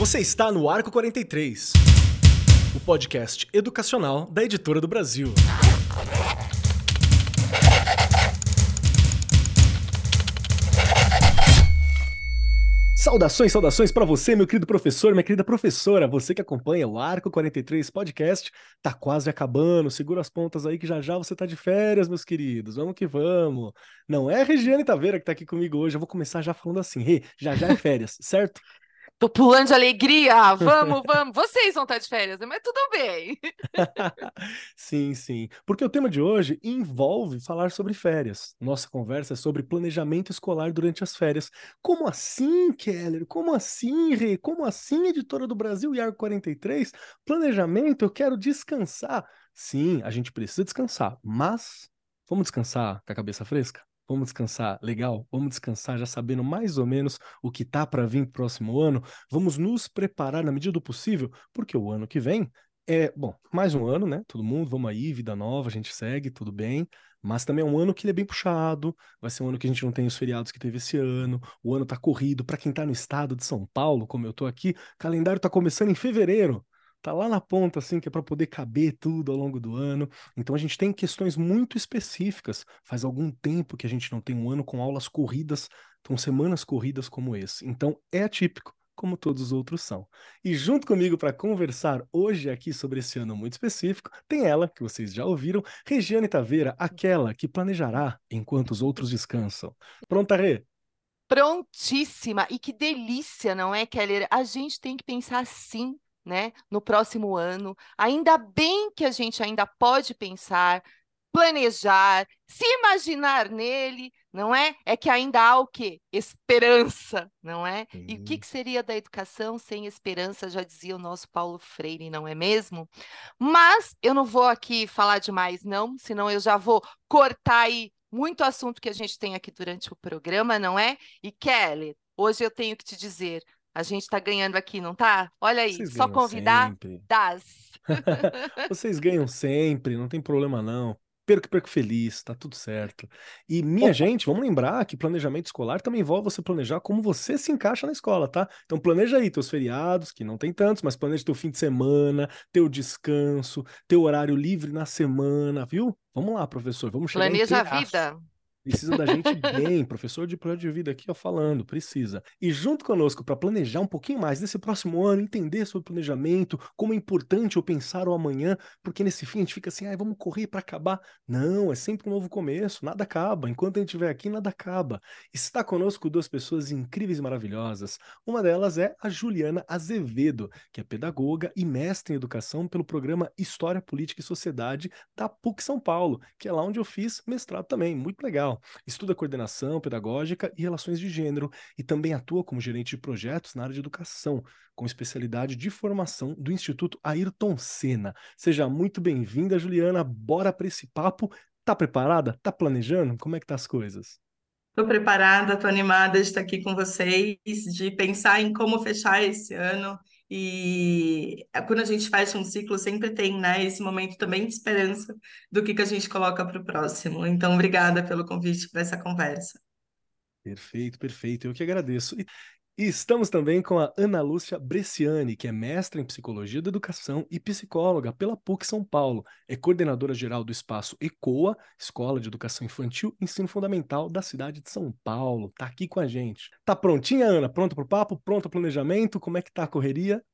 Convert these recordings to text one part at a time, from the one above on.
Você está no Arco 43, o podcast educacional da Editora do Brasil. Saudações, saudações para você, meu querido professor, minha querida professora, você que acompanha o Arco 43 Podcast, tá quase acabando, segura as pontas aí que já já você tá de férias, meus queridos, vamos que vamos. Não é a Regiane Taveira que tá aqui comigo hoje, eu vou começar já falando assim, Rê, já já é férias, certo? Tô pulando de alegria, vamos, vamos. Vocês vão estar de férias, né? mas tudo bem. sim, sim. Porque o tema de hoje envolve falar sobre férias. Nossa conversa é sobre planejamento escolar durante as férias. Como assim, Keller? Como assim, Rê? Como assim, editora do Brasil e Arco 43? Planejamento, eu quero descansar. Sim, a gente precisa descansar, mas vamos descansar com a cabeça fresca? Vamos descansar legal? Vamos descansar já sabendo mais ou menos o que tá para vir próximo ano? Vamos nos preparar na medida do possível, porque o ano que vem é, bom, mais um ano, né? Todo mundo, vamos aí, vida nova, a gente segue, tudo bem. Mas também é um ano que ele é bem puxado, vai ser um ano que a gente não tem os feriados que teve esse ano, o ano tá corrido. Para quem tá no estado de São Paulo, como eu tô aqui, calendário tá começando em fevereiro tá lá na ponta, assim, que é para poder caber tudo ao longo do ano. Então a gente tem questões muito específicas. Faz algum tempo que a gente não tem um ano com aulas corridas, com semanas corridas como esse. Então é atípico, como todos os outros são. E junto comigo para conversar hoje aqui sobre esse ano muito específico, tem ela, que vocês já ouviram, Regiane Taveira, aquela que planejará enquanto os outros descansam. Pronta, Rê? Prontíssima! E que delícia, não é, Keller? A gente tem que pensar sim né, no próximo ano. Ainda bem que a gente ainda pode pensar, planejar, se imaginar nele, não é? É que ainda há o quê? Esperança, não é? E o que, que seria da educação sem esperança, já dizia o nosso Paulo Freire, não é mesmo? Mas eu não vou aqui falar demais, não, senão eu já vou cortar aí muito assunto que a gente tem aqui durante o programa, não é? E Kelly, hoje eu tenho que te dizer, a gente está ganhando aqui, não tá? Olha aí, Vocês só convidar sempre. das. Vocês ganham sempre, não tem problema não. Perco, perco feliz, tá tudo certo. E minha gente, vamos lembrar que planejamento escolar também envolve você planejar como você se encaixa na escola, tá? Então planeja aí teus feriados, que não tem tantos, mas planeja teu fim de semana, teu descanso, teu horário livre na semana, viu? Vamos lá, professor, vamos chegar Planeja a vida. Precisa da gente bem, professor de projeto de vida aqui, ó, falando, precisa. E junto conosco, para planejar um pouquinho mais desse próximo ano, entender sobre planejamento, como é importante eu pensar o amanhã, porque nesse fim a gente fica assim, ah, vamos correr para acabar. Não, é sempre um novo começo, nada acaba. Enquanto a gente estiver aqui, nada acaba. Está conosco duas pessoas incríveis e maravilhosas. Uma delas é a Juliana Azevedo, que é pedagoga e mestre em educação pelo programa História, Política e Sociedade da PUC São Paulo, que é lá onde eu fiz mestrado também. Muito legal. Estuda coordenação pedagógica e relações de gênero e também atua como gerente de projetos na área de educação, com especialidade de formação do Instituto Ayrton Senna. Seja muito bem-vinda, Juliana. Bora para esse papo. Tá preparada? Tá planejando? Como é que tá as coisas? Estou preparada, estou animada de estar aqui com vocês, de pensar em como fechar esse ano e é, quando a gente fecha um ciclo, sempre tem, né, esse momento também de esperança do que, que a gente coloca para o próximo. Então, obrigada pelo convite para essa conversa. Perfeito, perfeito. Eu que agradeço. E, estamos também com a Ana Lúcia Bresciani, que é mestra em Psicologia da Educação e psicóloga pela PUC São Paulo. É coordenadora geral do espaço ECOA, Escola de Educação Infantil e Ensino Fundamental da cidade de São Paulo. Tá aqui com a gente. Tá prontinha, Ana? Pronta para o papo? Pronto o planejamento? Como é que tá a correria?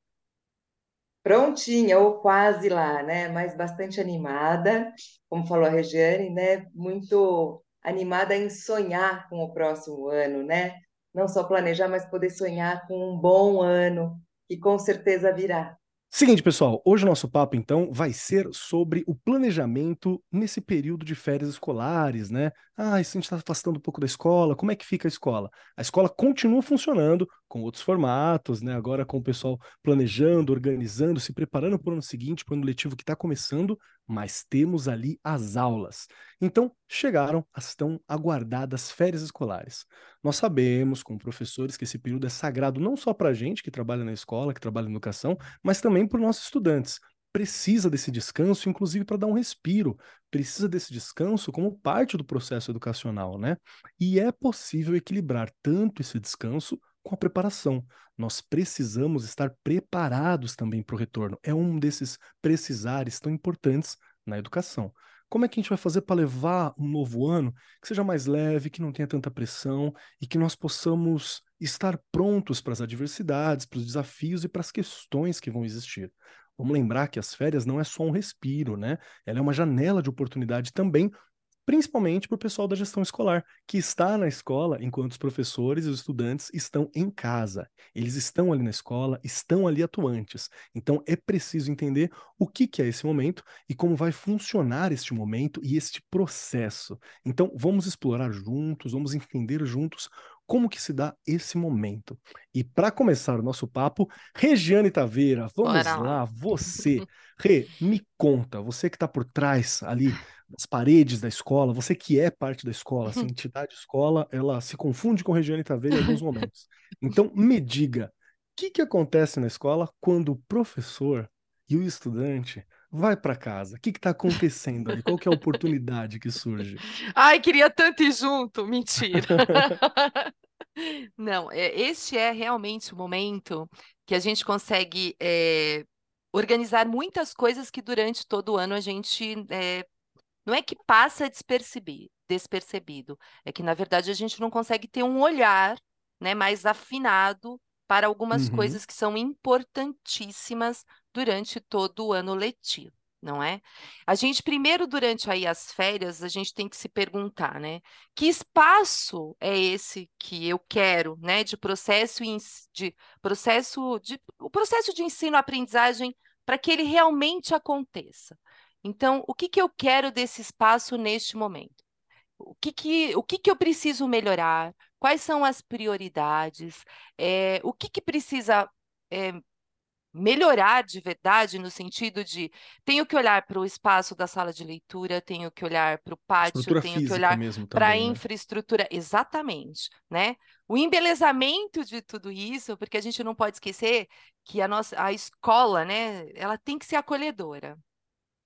Prontinha, ou quase lá, né? Mas bastante animada, como falou a Regiane, né? Muito animada em sonhar com o próximo ano, né? Não só planejar, mas poder sonhar com um bom ano, que com certeza virá. Seguinte, pessoal, hoje o nosso papo então vai ser sobre o planejamento nesse período de férias escolares, né? Ah, se a gente está afastando um pouco da escola, como é que fica a escola? A escola continua funcionando com outros formatos, né? Agora com o pessoal planejando, organizando, se preparando para o ano seguinte, para o ano letivo que está começando, mas temos ali as aulas. Então, chegaram as tão aguardadas férias escolares. Nós sabemos, como professores, que esse período é sagrado não só para a gente que trabalha na escola, que trabalha na educação, mas também para os nossos estudantes. Precisa desse descanso, inclusive para dar um respiro. Precisa desse descanso como parte do processo educacional, né? E é possível equilibrar tanto esse descanso com a preparação. Nós precisamos estar preparados também para o retorno. É um desses precisares tão importantes na educação. Como é que a gente vai fazer para levar um novo ano que seja mais leve, que não tenha tanta pressão e que nós possamos estar prontos para as adversidades, para os desafios e para as questões que vão existir? Vamos lembrar que as férias não é só um respiro, né? Ela é uma janela de oportunidade também principalmente para o pessoal da gestão escolar, que está na escola enquanto os professores e os estudantes estão em casa. Eles estão ali na escola, estão ali atuantes. Então é preciso entender o que, que é esse momento e como vai funcionar este momento e este processo. Então vamos explorar juntos, vamos entender juntos como que se dá esse momento. E para começar o nosso papo, Regiane Taveira, vamos lá. lá, você. Rê, me conta, você que está por trás ali das paredes da escola, você que é parte da escola, essa entidade escola, ela se confunde com Regiane Taveira em alguns momentos. Então, me diga, o que, que acontece na escola quando o professor e o estudante vai para casa? O que está acontecendo ali? Qual que é a oportunidade que surge? Ai, queria tanto ir junto. Mentira. Não, é, este é realmente o momento que a gente consegue é, organizar muitas coisas que durante todo o ano a gente é, não é que passa despercebido, despercebido, é que na verdade a gente não consegue ter um olhar né, mais afinado para algumas uhum. coisas que são importantíssimas durante todo o ano letivo não é? A gente primeiro durante aí as férias, a gente tem que se perguntar, né? Que espaço é esse que eu quero, né, de processo de processo de o processo de ensino-aprendizagem para que ele realmente aconteça. Então, o que que eu quero desse espaço neste momento? O que que o que que eu preciso melhorar? Quais são as prioridades? É, o que que precisa é, melhorar de verdade, no sentido de tenho que olhar para o espaço da sala de leitura, tenho que olhar para o pátio, Estrutura tenho que olhar para a né? infraestrutura, exatamente, né? O embelezamento de tudo isso, porque a gente não pode esquecer que a nossa a escola, né, ela tem que ser acolhedora.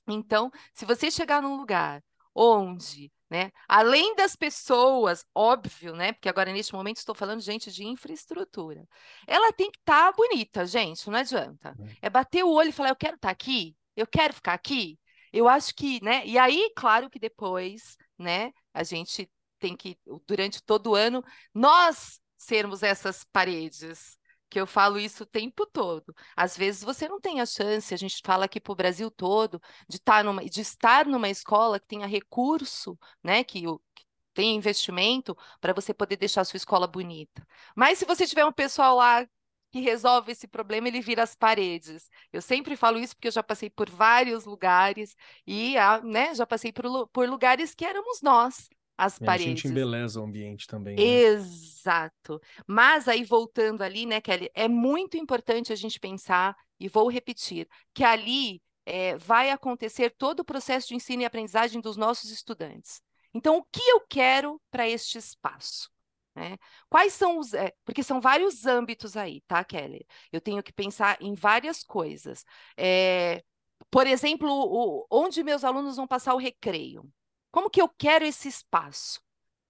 Então, se você chegar num lugar onde né? Além das pessoas, óbvio, né? Porque agora neste momento estou falando, gente, de infraestrutura. Ela tem que estar tá bonita, gente, não adianta. É. é bater o olho e falar, eu quero estar tá aqui, eu quero ficar aqui. Eu acho que, né? E aí, claro que depois, né? A gente tem que, durante todo o ano, nós sermos essas paredes, que eu falo isso o tempo todo. Às vezes você não tem a chance, a gente fala aqui para o Brasil todo, de, tá numa, de estar numa escola que tenha recurso, né? Que, que tem investimento para você poder deixar a sua escola bonita. Mas se você tiver um pessoal lá que resolve esse problema, ele vira as paredes. Eu sempre falo isso porque eu já passei por vários lugares e né, já passei por, por lugares que éramos nós, as e paredes. A gente embeleza o ambiente também. Né? Exato. Mas aí voltando ali, né, Kelly, é muito importante a gente pensar, e vou repetir, que ali é, vai acontecer todo o processo de ensino e aprendizagem dos nossos estudantes. Então, o que eu quero para este espaço? Né? Quais são os. É, porque são vários âmbitos aí, tá, Kelly? Eu tenho que pensar em várias coisas. É, por exemplo, o, onde meus alunos vão passar o recreio. Como que eu quero esse espaço?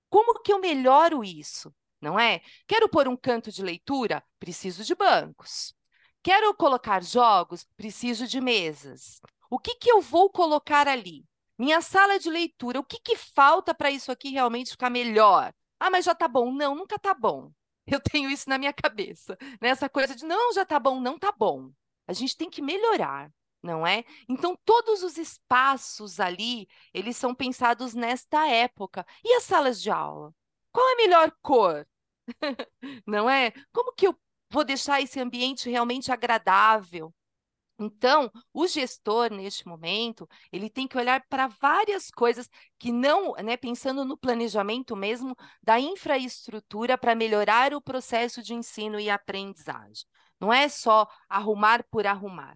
Como que eu melhoro isso? Não é? Quero pôr um canto de leitura? Preciso de bancos. Quero colocar jogos? Preciso de mesas. O que, que eu vou colocar ali? Minha sala de leitura, o que, que falta para isso aqui realmente ficar melhor? Ah, mas já tá bom. Não, nunca tá bom. Eu tenho isso na minha cabeça. Né? Essa coisa de não, já tá bom, não tá bom. A gente tem que melhorar não é? Então, todos os espaços ali, eles são pensados nesta época. E as salas de aula? Qual é a melhor cor? não é? Como que eu vou deixar esse ambiente realmente agradável? Então, o gestor, neste momento, ele tem que olhar para várias coisas que não, né, pensando no planejamento mesmo da infraestrutura para melhorar o processo de ensino e aprendizagem. Não é só arrumar por arrumar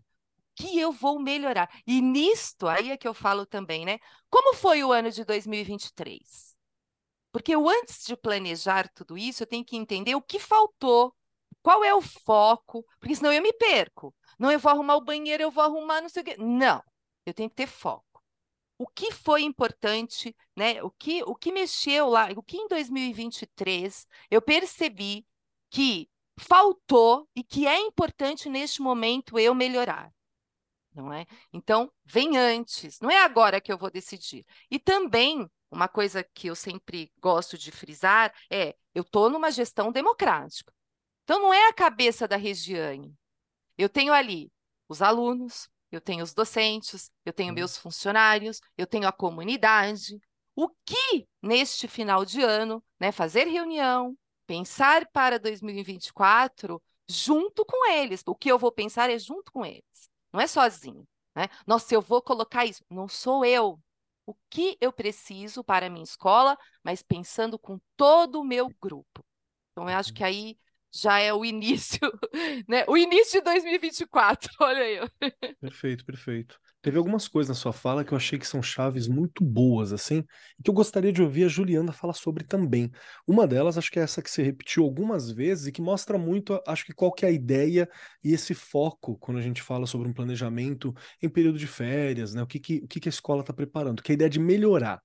que eu vou melhorar? E nisto, aí é que eu falo também, né? Como foi o ano de 2023? Porque eu, antes de planejar tudo isso, eu tenho que entender o que faltou, qual é o foco, porque senão eu me perco. Não, eu vou arrumar o banheiro, eu vou arrumar não sei o quê. Não, eu tenho que ter foco. O que foi importante, né? O que, o que mexeu lá, o que em 2023 eu percebi que faltou e que é importante neste momento eu melhorar. Não é? Então, vem antes, não é agora que eu vou decidir. E também, uma coisa que eu sempre gosto de frisar é: eu estou numa gestão democrática. Então, não é a cabeça da Regiane. Eu tenho ali os alunos, eu tenho os docentes, eu tenho uhum. meus funcionários, eu tenho a comunidade. O que, neste final de ano, né, fazer reunião, pensar para 2024 junto com eles. O que eu vou pensar é junto com eles, não é sozinho. Né? Nossa, eu vou colocar isso. Não sou eu. O que eu preciso para a minha escola, mas pensando com todo o meu grupo. Então, eu acho que aí já é o início, né? O início de 2024, olha aí. Perfeito, perfeito. Teve algumas coisas na sua fala que eu achei que são chaves muito boas, assim, e que eu gostaria de ouvir a Juliana falar sobre também. Uma delas, acho que é essa que você repetiu algumas vezes e que mostra muito, acho que qual que é a ideia e esse foco quando a gente fala sobre um planejamento em período de férias, né? O que, que, o que, que a escola está preparando, que é a ideia de melhorar.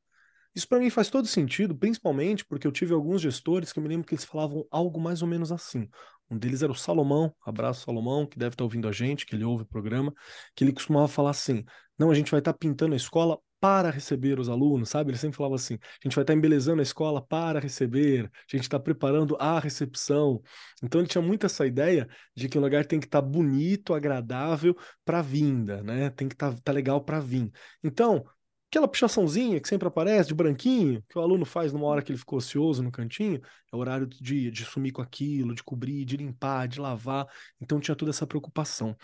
Isso para mim faz todo sentido, principalmente porque eu tive alguns gestores que eu me lembro que eles falavam algo mais ou menos assim. Um deles era o Salomão, abraço Salomão, que deve estar ouvindo a gente, que ele ouve o programa, que ele costumava falar assim: não, a gente vai estar pintando a escola para receber os alunos, sabe? Ele sempre falava assim: a gente vai estar embelezando a escola para receber, a gente está preparando a recepção. Então ele tinha muito essa ideia de que o lugar tem que estar bonito, agradável para a vinda, né? Tem que estar tá, tá legal para vir. Então, Aquela pichaçãozinha que sempre aparece, de branquinho, que o aluno faz numa hora que ele ficou ocioso no cantinho, é o horário dia, de sumir com aquilo, de cobrir, de limpar, de lavar. Então tinha toda essa preocupação.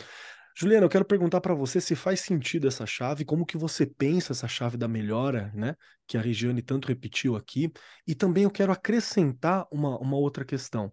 Juliana, eu quero perguntar para você se faz sentido essa chave, como que você pensa essa chave da melhora, né? Que a Regiane tanto repetiu aqui. E também eu quero acrescentar uma, uma outra questão,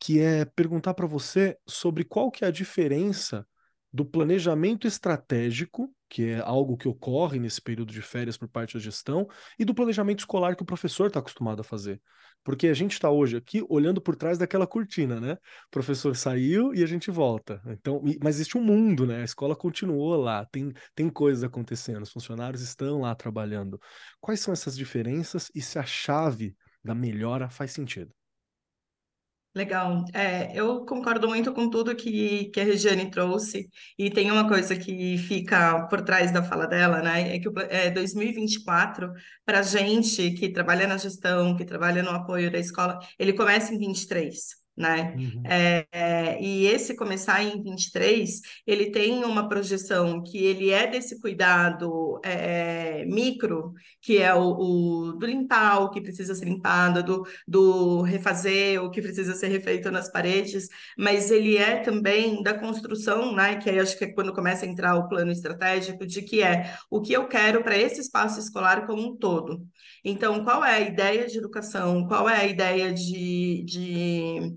que é perguntar para você sobre qual que é a diferença do planejamento estratégico, que é algo que ocorre nesse período de férias por parte da gestão, e do planejamento escolar que o professor está acostumado a fazer. Porque a gente está hoje aqui olhando por trás daquela cortina, né? O professor saiu e a gente volta. Então, mas existe um mundo, né? A escola continuou lá, tem, tem coisas acontecendo, os funcionários estão lá trabalhando. Quais são essas diferenças e se a chave da melhora faz sentido? Legal. É, eu concordo muito com tudo que, que a Regiane trouxe, e tem uma coisa que fica por trás da fala dela, né? É que é, 2024, para a gente que trabalha na gestão, que trabalha no apoio da escola, ele começa em 23 né? Uhum. É, é, e esse começar em 23, ele tem uma projeção que ele é desse cuidado é, micro, que é o, o, do limpar o que precisa ser limpado, do, do refazer o que precisa ser refeito nas paredes, mas ele é também da construção, né? Que aí acho que é quando começa a entrar o plano estratégico, de que é o que eu quero para esse espaço escolar como um todo. Então, qual é a ideia de educação? Qual é a ideia de, de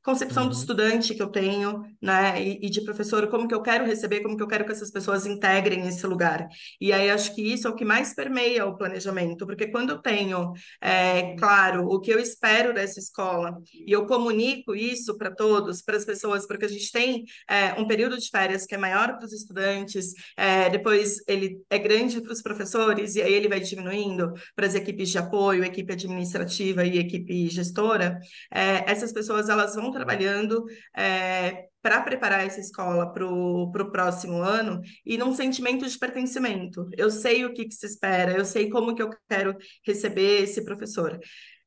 concepção uhum. do estudante que eu tenho, né, e, e, de professor, como que eu quero receber, como que eu quero que essas pessoas integrem esse lugar. E aí acho que isso é o que mais permeia o planejamento, porque quando eu tenho, é, claro, o que eu espero dessa escola, e eu comunico isso para todos, para as pessoas, porque a gente tem é, um período de férias que é maior para os estudantes, é, depois ele é grande para os professores, e aí ele vai diminuindo para as equipes de apoio, equipe administrativa e equipe gestora, é, essas pessoas elas vão trabalhando é, para preparar essa escola para o próximo ano e num sentimento de pertencimento. Eu sei o que, que se espera, eu sei como que eu quero receber esse professor.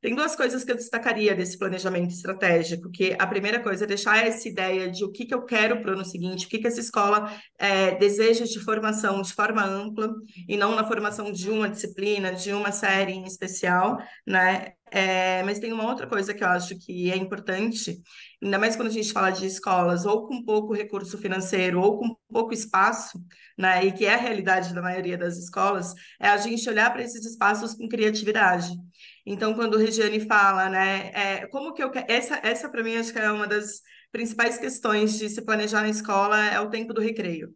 Tem duas coisas que eu destacaria desse planejamento estratégico, que a primeira coisa é deixar essa ideia de o que, que eu quero para o ano seguinte, o que, que essa escola é, deseja de formação de forma ampla, e não na formação de uma disciplina, de uma série em especial, né? É, mas tem uma outra coisa que eu acho que é importante, ainda mais quando a gente fala de escolas ou com pouco recurso financeiro ou com pouco espaço, né, e que é a realidade da maioria das escolas, é a gente olhar para esses espaços com criatividade. Então, quando o Regiane fala, né, é, como que eu. Essa, essa para mim, acho que é uma das principais questões de se planejar na escola, é o tempo do recreio.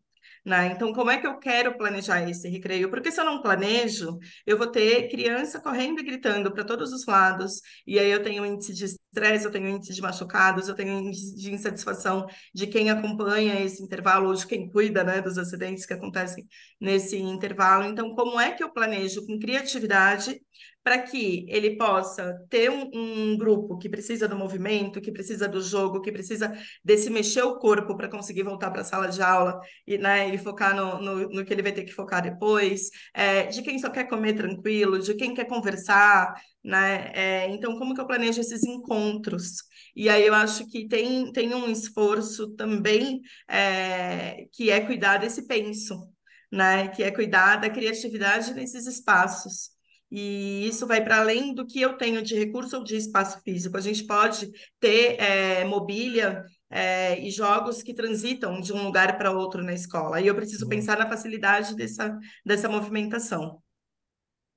Né? Então, como é que eu quero planejar esse recreio? Porque se eu não planejo, eu vou ter criança correndo e gritando para todos os lados, e aí eu tenho um índice de estresse, eu tenho índice de machucados, eu tenho índice de insatisfação de quem acompanha esse intervalo ou de quem cuida, né, dos acidentes que acontecem nesse intervalo. Então, como é que eu planejo com criatividade para que ele possa ter um, um, grupo que precisa do movimento, que precisa do jogo, que precisa desse mexer o corpo para conseguir voltar para a sala de aula e, né, e focar no, no, no, que ele vai ter que focar depois, é, de quem só quer comer tranquilo, de quem quer conversar, né? É, então, como que eu planejo esses encontros? E aí eu acho que tem, tem um esforço também é, que é cuidar desse penso, né? Que é cuidar da criatividade nesses espaços. E isso vai para além do que eu tenho de recurso ou de espaço físico. A gente pode ter é, mobília é, e jogos que transitam de um lugar para outro na escola. E eu preciso pensar na facilidade dessa, dessa movimentação.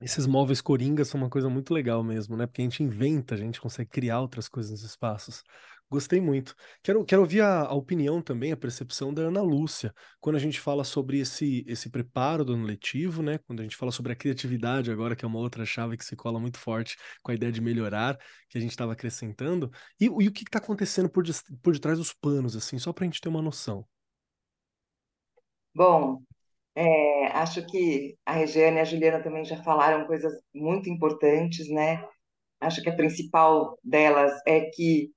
Esses móveis coringas são uma coisa muito legal mesmo, né? Porque a gente inventa, a gente consegue criar outras coisas nos espaços. Gostei muito. Quero, quero ouvir a, a, opinião também, a percepção da Ana Lúcia, quando a gente fala sobre esse, esse preparo do ano letivo, né? Quando a gente fala sobre a criatividade agora, que é uma outra chave que se cola muito forte com a ideia de melhorar, que a gente estava acrescentando. E, e, o que está acontecendo por, por detrás dos panos, assim, só para a gente ter uma noção. Bom, é, acho que a Regiane e a Juliana também já falaram coisas muito importantes, né? Acho que a principal delas é que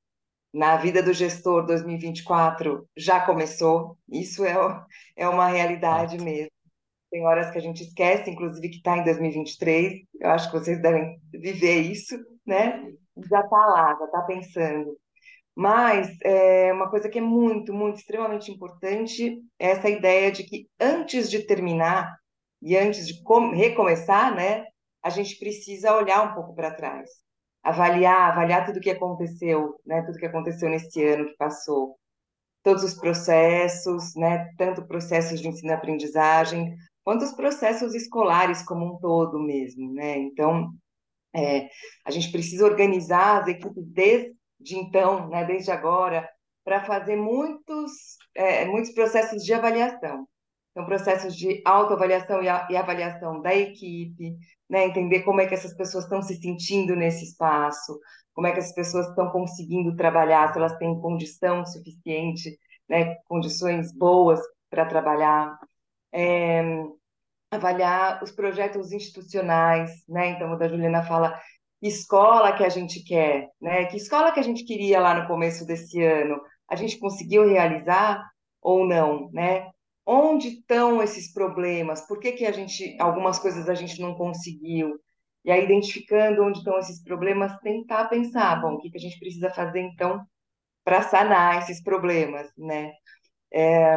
na vida do gestor 2024 já começou, isso é, é uma realidade mesmo. Tem horas que a gente esquece, inclusive que está em 2023, eu acho que vocês devem viver isso, né? Já está lá, já está pensando. Mas é, uma coisa que é muito, muito, extremamente importante é essa ideia de que antes de terminar e antes de recomeçar, né, a gente precisa olhar um pouco para trás, avaliar, avaliar tudo que aconteceu, né, tudo que aconteceu nesse ano que passou, todos os processos, né, tanto processos de ensino-aprendizagem quanto os processos escolares como um todo mesmo, né. Então, é, a gente precisa organizar as equipes desde de então, né, desde agora, para fazer muitos, é, muitos processos de avaliação. Então, processos de autoavaliação e, e avaliação da equipe, né, entender como é que essas pessoas estão se sentindo nesse espaço, como é que as pessoas estão conseguindo trabalhar, se elas têm condição suficiente, né, condições boas para trabalhar. É, avaliar os projetos institucionais, né? Então, o da Juliana fala escola que a gente quer, né? Que escola que a gente queria lá no começo desse ano, a gente conseguiu realizar ou não, né? Onde estão esses problemas? Por que, que a gente, algumas coisas a gente não conseguiu? E aí, identificando onde estão esses problemas, tentar pensar, bom, o que, que a gente precisa fazer então para sanar esses problemas, né? É,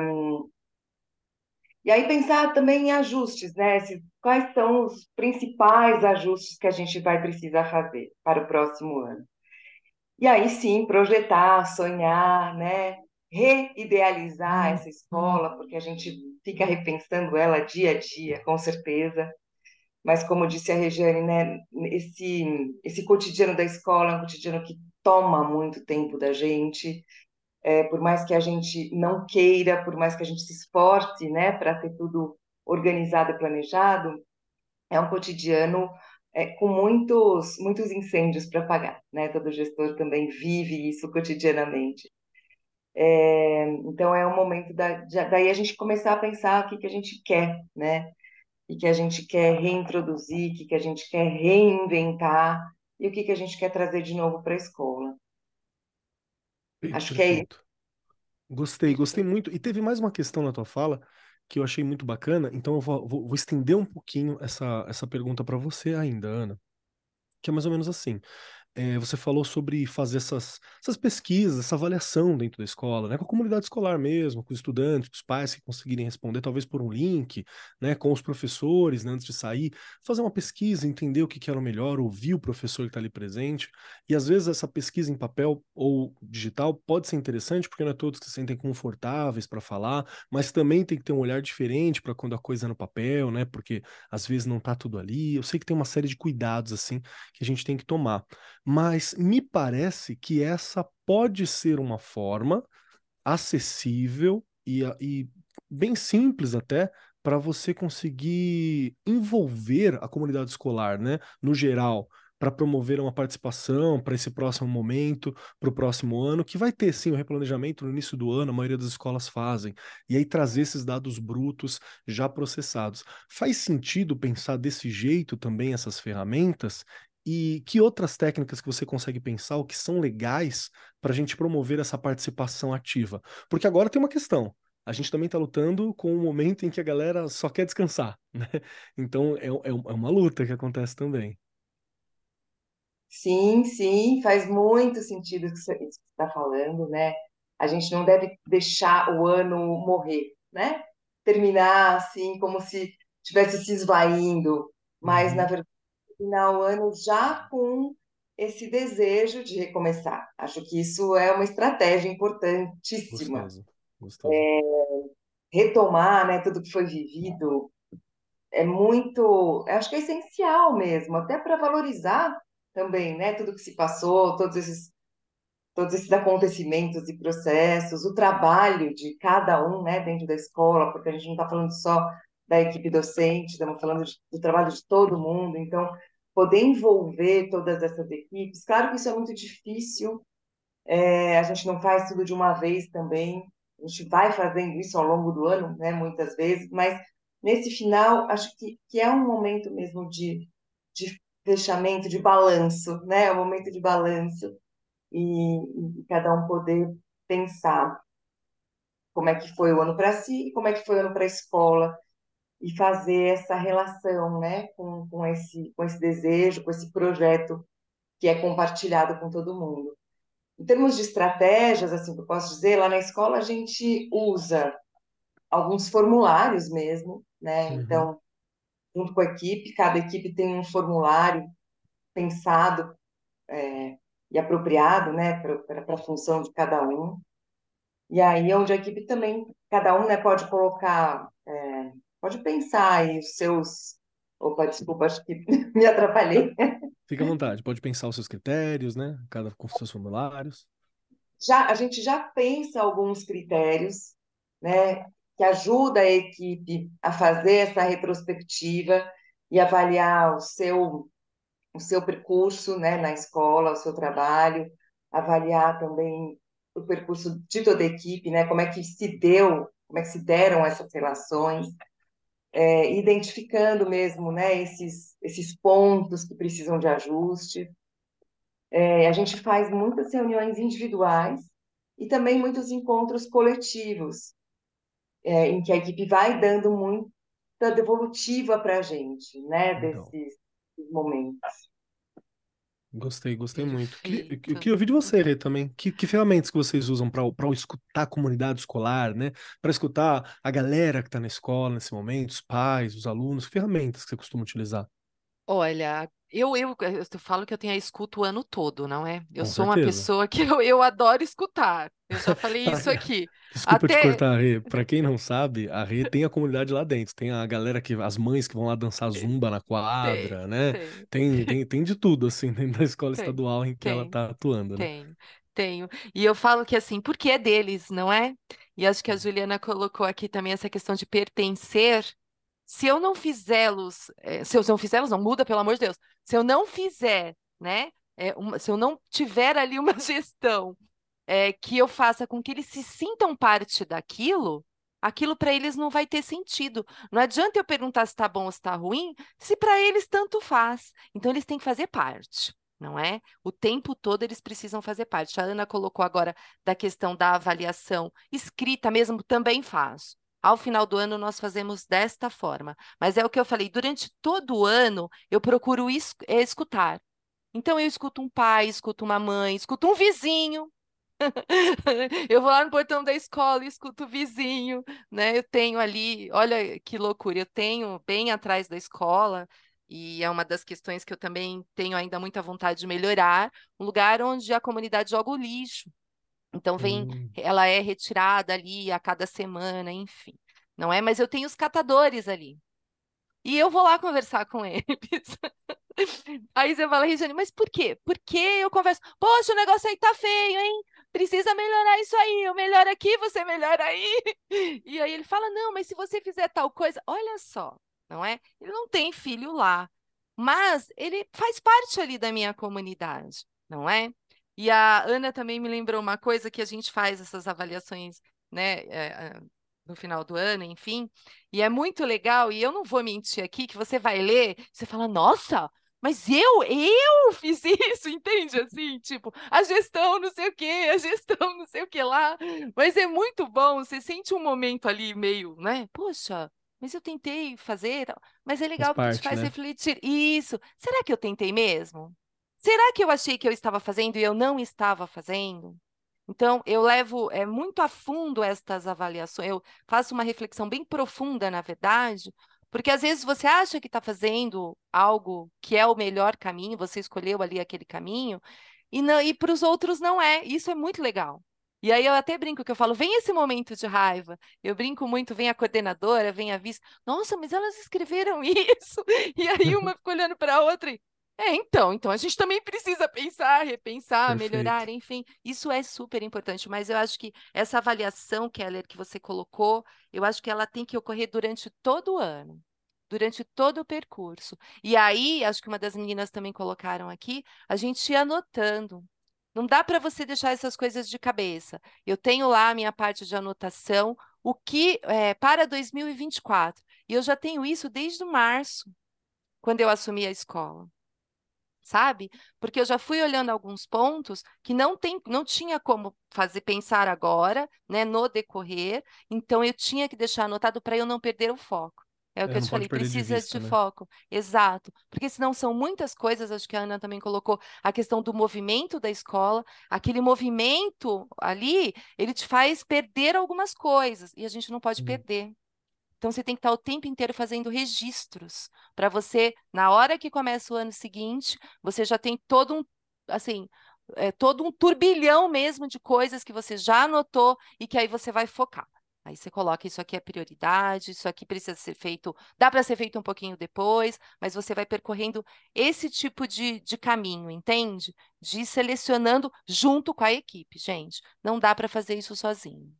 e aí pensar também em ajustes, né? Quais são os principais ajustes que a gente vai precisar fazer para o próximo ano. E aí sim, projetar, sonhar, né? Reidealizar uhum. essa escola, porque a gente fica repensando ela dia a dia, com certeza. Mas como disse a Regiane, né, esse esse cotidiano da escola é um cotidiano que toma muito tempo da gente, é, por mais que a gente não queira, por mais que a gente se esforce, né, para ter tudo organizado e planejado, é um cotidiano é, com muitos muitos incêndios para apagar, né? Todo gestor também vive isso cotidianamente. É, então é um momento da, daí a gente começar a pensar o que que a gente quer, né? O que a gente quer reintroduzir, o que que a gente quer reinventar e o que que a gente quer trazer de novo para a escola. Acho que é isso. Gostei, gostei muito. E teve mais uma questão na tua fala que eu achei muito bacana, então eu vou, vou, vou estender um pouquinho essa, essa pergunta para você ainda, Ana. Que é mais ou menos assim é, você falou sobre fazer essas, essas pesquisas, essa avaliação dentro da escola, né, com a comunidade escolar mesmo, com os estudantes, com os pais que conseguirem responder, talvez por um link, né, com os professores, né, antes de sair, fazer uma pesquisa, entender o que, que era o melhor, ouvir o professor que está ali presente, e às vezes essa pesquisa em papel ou digital pode ser interessante, porque não é todos que se sentem confortáveis para falar, mas também tem que ter um olhar diferente para quando a coisa é no papel, né, porque às vezes não está tudo ali, eu sei que tem uma série de cuidados, assim, que a gente tem que tomar. Mas me parece que essa pode ser uma forma acessível e, e bem simples até para você conseguir envolver a comunidade escolar, né, no geral, para promover uma participação para esse próximo momento, para o próximo ano, que vai ter sim o replanejamento no início do ano, a maioria das escolas fazem, e aí trazer esses dados brutos já processados. Faz sentido pensar desse jeito também essas ferramentas? E que outras técnicas que você consegue pensar, ou que são legais para a gente promover essa participação ativa? Porque agora tem uma questão a gente também está lutando com um momento em que a galera só quer descansar, né? Então é, é, é uma luta que acontece também. Sim, sim, faz muito sentido isso que você está falando, né? A gente não deve deixar o ano morrer, né? Terminar assim, como se estivesse se esvaindo, mas na Uhum. verdade, terminar o ano já com esse desejo de recomeçar. Acho que isso é uma estratégia importantíssima. Gostoso, gostoso. Retomar, né, tudo que foi vivido é muito, acho que é essencial mesmo, até para valorizar também, né, tudo que se passou, todos esses todos esses acontecimentos e processos, o trabalho de cada um, né, dentro da escola, porque a gente não está falando só da equipe docente, estamos falando de, do trabalho de todo mundo, então poder envolver todas essas equipes, claro que isso é muito difícil, é, a gente não faz tudo de uma vez também, a gente vai fazendo isso ao longo do ano, né, muitas vezes, mas nesse final, acho que, que é um momento mesmo de, de fechamento, de balanço, né, é um momento de balanço, e, e cada um poder pensar como é que foi o ano para si e como é que foi o ano para a escola, e fazer essa relação, né, com, com esse, com esse desejo, com esse projeto que é compartilhado com todo mundo. Em termos de estratégias, assim, que eu posso dizer, lá na escola a gente usa alguns formulários mesmo, né? Uhum. Então, junto com a equipe, cada equipe tem um formulário pensado é, e apropriado, né, para a função de cada um. E aí, onde a equipe também, cada um, né, pode colocar, é, pode pensar aí os seus. Opa, desculpa, acho que me atrapalhei. Fica à vontade, pode pensar os seus critérios, né? Cada com os seus formulários. já a gente já pensa alguns critérios, né, que ajuda a equipe a fazer essa retrospectiva e avaliar o seu o seu percurso, né, na escola, o seu trabalho, avaliar também o percurso de toda a equipe, né, como é que se deu, como é que se deram essas relações, é, identificando mesmo, né, esses esses pontos que precisam de ajuste. É, a gente faz muitas reuniões individuais e também muitos encontros coletivos, é, em que a equipe vai dando muita devolutiva para a gente, né, Legal. desses momentos. Gostei, gostei muito. Queria, eu Perfeito. queria ouvir de você, também. Que, que ferramentas que vocês usam para escutar a comunidade escolar, né? Para escutar a galera que está na escola nesse momento, os pais, os alunos. Que ferramentas que você costuma utilizar? Olha, eu, eu, eu falo que eu tenho a escuta o ano todo, não é? Eu Com sou uma certeza. pessoa que eu, eu adoro escutar. Eu já falei Pra- isso aqui. Desculpa te Até cortar, Rê. Para quem não sabe, a Rê tem a comunidade lá dentro. Tem a galera que, as mães que vão lá dançar zumba na tem, quadra, né? tem, Tem, tem, tem de tudo, assim, dentro da escola tem, estadual em que ela tem. está atuando, né? Tenho, tenho. E eu falo que assim, porque é deles, não é? E acho que a Juliana colocou aqui também essa questão de pertencer. Se eu não fizê-los, eh, se eu não fizê-los, não muda, pelo amor de Deus. Se eu não fizer, né? eh, uma- se eu não tiver ali uma gestão eh, que eu faça com que eles se sintam parte daquilo, aquilo para eles não vai ter sentido. Não adianta eu perguntar se está bom ou se está ruim, se para eles tanto faz. Então eles têm que fazer parte não é? O tempo todo eles precisam fazer parte. A Ana colocou agora da questão da avaliação escrita mesmo, também faz. Ao final do ano, nós fazemos desta forma. Mas é o que eu falei, durante todo o ano, eu procuro es é, escutar. Então, eu escuto um pai, escuto uma mãe, escuto um vizinho. Eu vou lá no portão da escola e escuto o vizinho, né? Eu tenho ali, olha que loucura, eu tenho bem atrás da escola, e é uma das questões que eu também tenho ainda muita vontade de melhorar, um lugar onde a comunidade joga o lixo. Então vem, Hum, ela é retirada ali a cada semana, enfim. Não é? Mas eu tenho os catadores ali. E eu vou lá conversar com eles. Aí você fala, Regiane, mas por quê? Porque eu converso, poxa, o negócio aí tá feio, hein? Precisa melhorar isso aí, eu melhoro aqui, você melhora aí. E aí ele fala, não, mas se você fizer tal coisa, olha só, não é? Ele não tem filho lá, mas ele faz parte ali da minha comunidade, não é? E a Ana também me lembrou uma coisa que a gente faz essas avaliações, né, é, no final do ano, enfim, e é muito legal, e eu não vou mentir aqui, que você vai ler, você fala, nossa, mas eu, eu fiz isso, entende? Assim, tipo, a gestão não sei o quê, a gestão não sei o que lá. Mas é muito bom, você sente um momento ali meio, né? Poxa, mas eu tentei fazer, mas é legal Faz porque te parte, faz né? refletir. Isso, será que eu tentei mesmo? Será que eu achei que eu estava fazendo e eu não estava fazendo? Então, eu levo é, muito a fundo estas avaliações, eu faço uma reflexão bem profunda, na verdade, porque às vezes você acha que está fazendo algo que é o melhor caminho, você escolheu ali aquele caminho, e, não- e para os outros não é. Isso é muito legal. E aí eu até brinco que eu falo, vem esse momento de raiva. Eu brinco muito, vem a coordenadora, vem a vice. Nossa, mas elas escreveram isso. E aí uma ficou olhando para a outra e, é, então, então a gente também precisa pensar, repensar, melhorar, Perfeito. enfim. Isso é super importante, mas eu acho que essa avaliação, Keller, que você colocou, eu acho que ela tem que ocorrer durante todo o ano, durante todo o percurso. E aí, acho que uma das meninas também colocaram aqui, a gente ir anotando. Não dá para você deixar essas coisas de cabeça. Eu tenho lá a minha parte de anotação, o que é, para 2024. E eu já tenho isso desde março, quando eu assumi a escola sabe? Porque eu já fui olhando alguns pontos que não tem, não tinha como fazer pensar agora, né, no decorrer, então eu tinha que deixar anotado para eu não perder o foco. É o É, que eu não te falei, perder de precisa vista, de né? foco. Exato. Porque senão são muitas coisas, acho que a Ana também colocou a questão do movimento da escola, aquele movimento ali, ele te faz perder algumas coisas, e a gente não pode Hum. perder. Então, você tem que estar o tempo inteiro fazendo registros para você, na hora que começa o ano seguinte, você já tem todo um, assim, é, todo um turbilhão mesmo de coisas que você já anotou e que aí você vai focar. Aí você coloca isso aqui é prioridade, isso aqui precisa ser feito, dá para ser feito um pouquinho depois, mas você vai percorrendo esse tipo de, de caminho, entende? De selecionando junto com a equipe, gente. Não dá para fazer isso sozinho.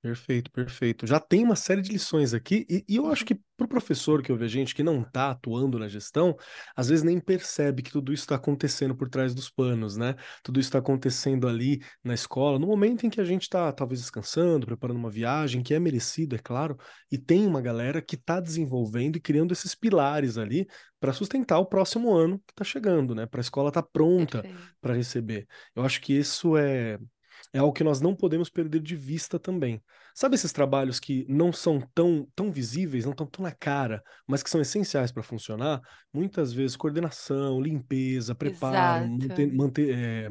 Perfeito, perfeito. Já tem uma série de lições aqui, e, e eu acho que para o professor que ouve a gente que não está atuando na gestão, às vezes nem percebe que tudo isso está acontecendo por trás dos panos, né? Tudo isso está acontecendo ali na escola, no momento em que a gente está talvez descansando, preparando uma viagem, que é merecido, é claro, e tem uma galera que está desenvolvendo e criando esses pilares ali para sustentar o próximo ano que está chegando, né? Para a escola estar pronta Perfeito. para receber. Eu acho que isso é é algo que nós não podemos perder de vista também. Sabe esses trabalhos que não são tão, tão visíveis, não estão tão na cara, mas que são essenciais para funcionar? Muitas vezes coordenação, limpeza, preparo, manter, Exato. manter, é,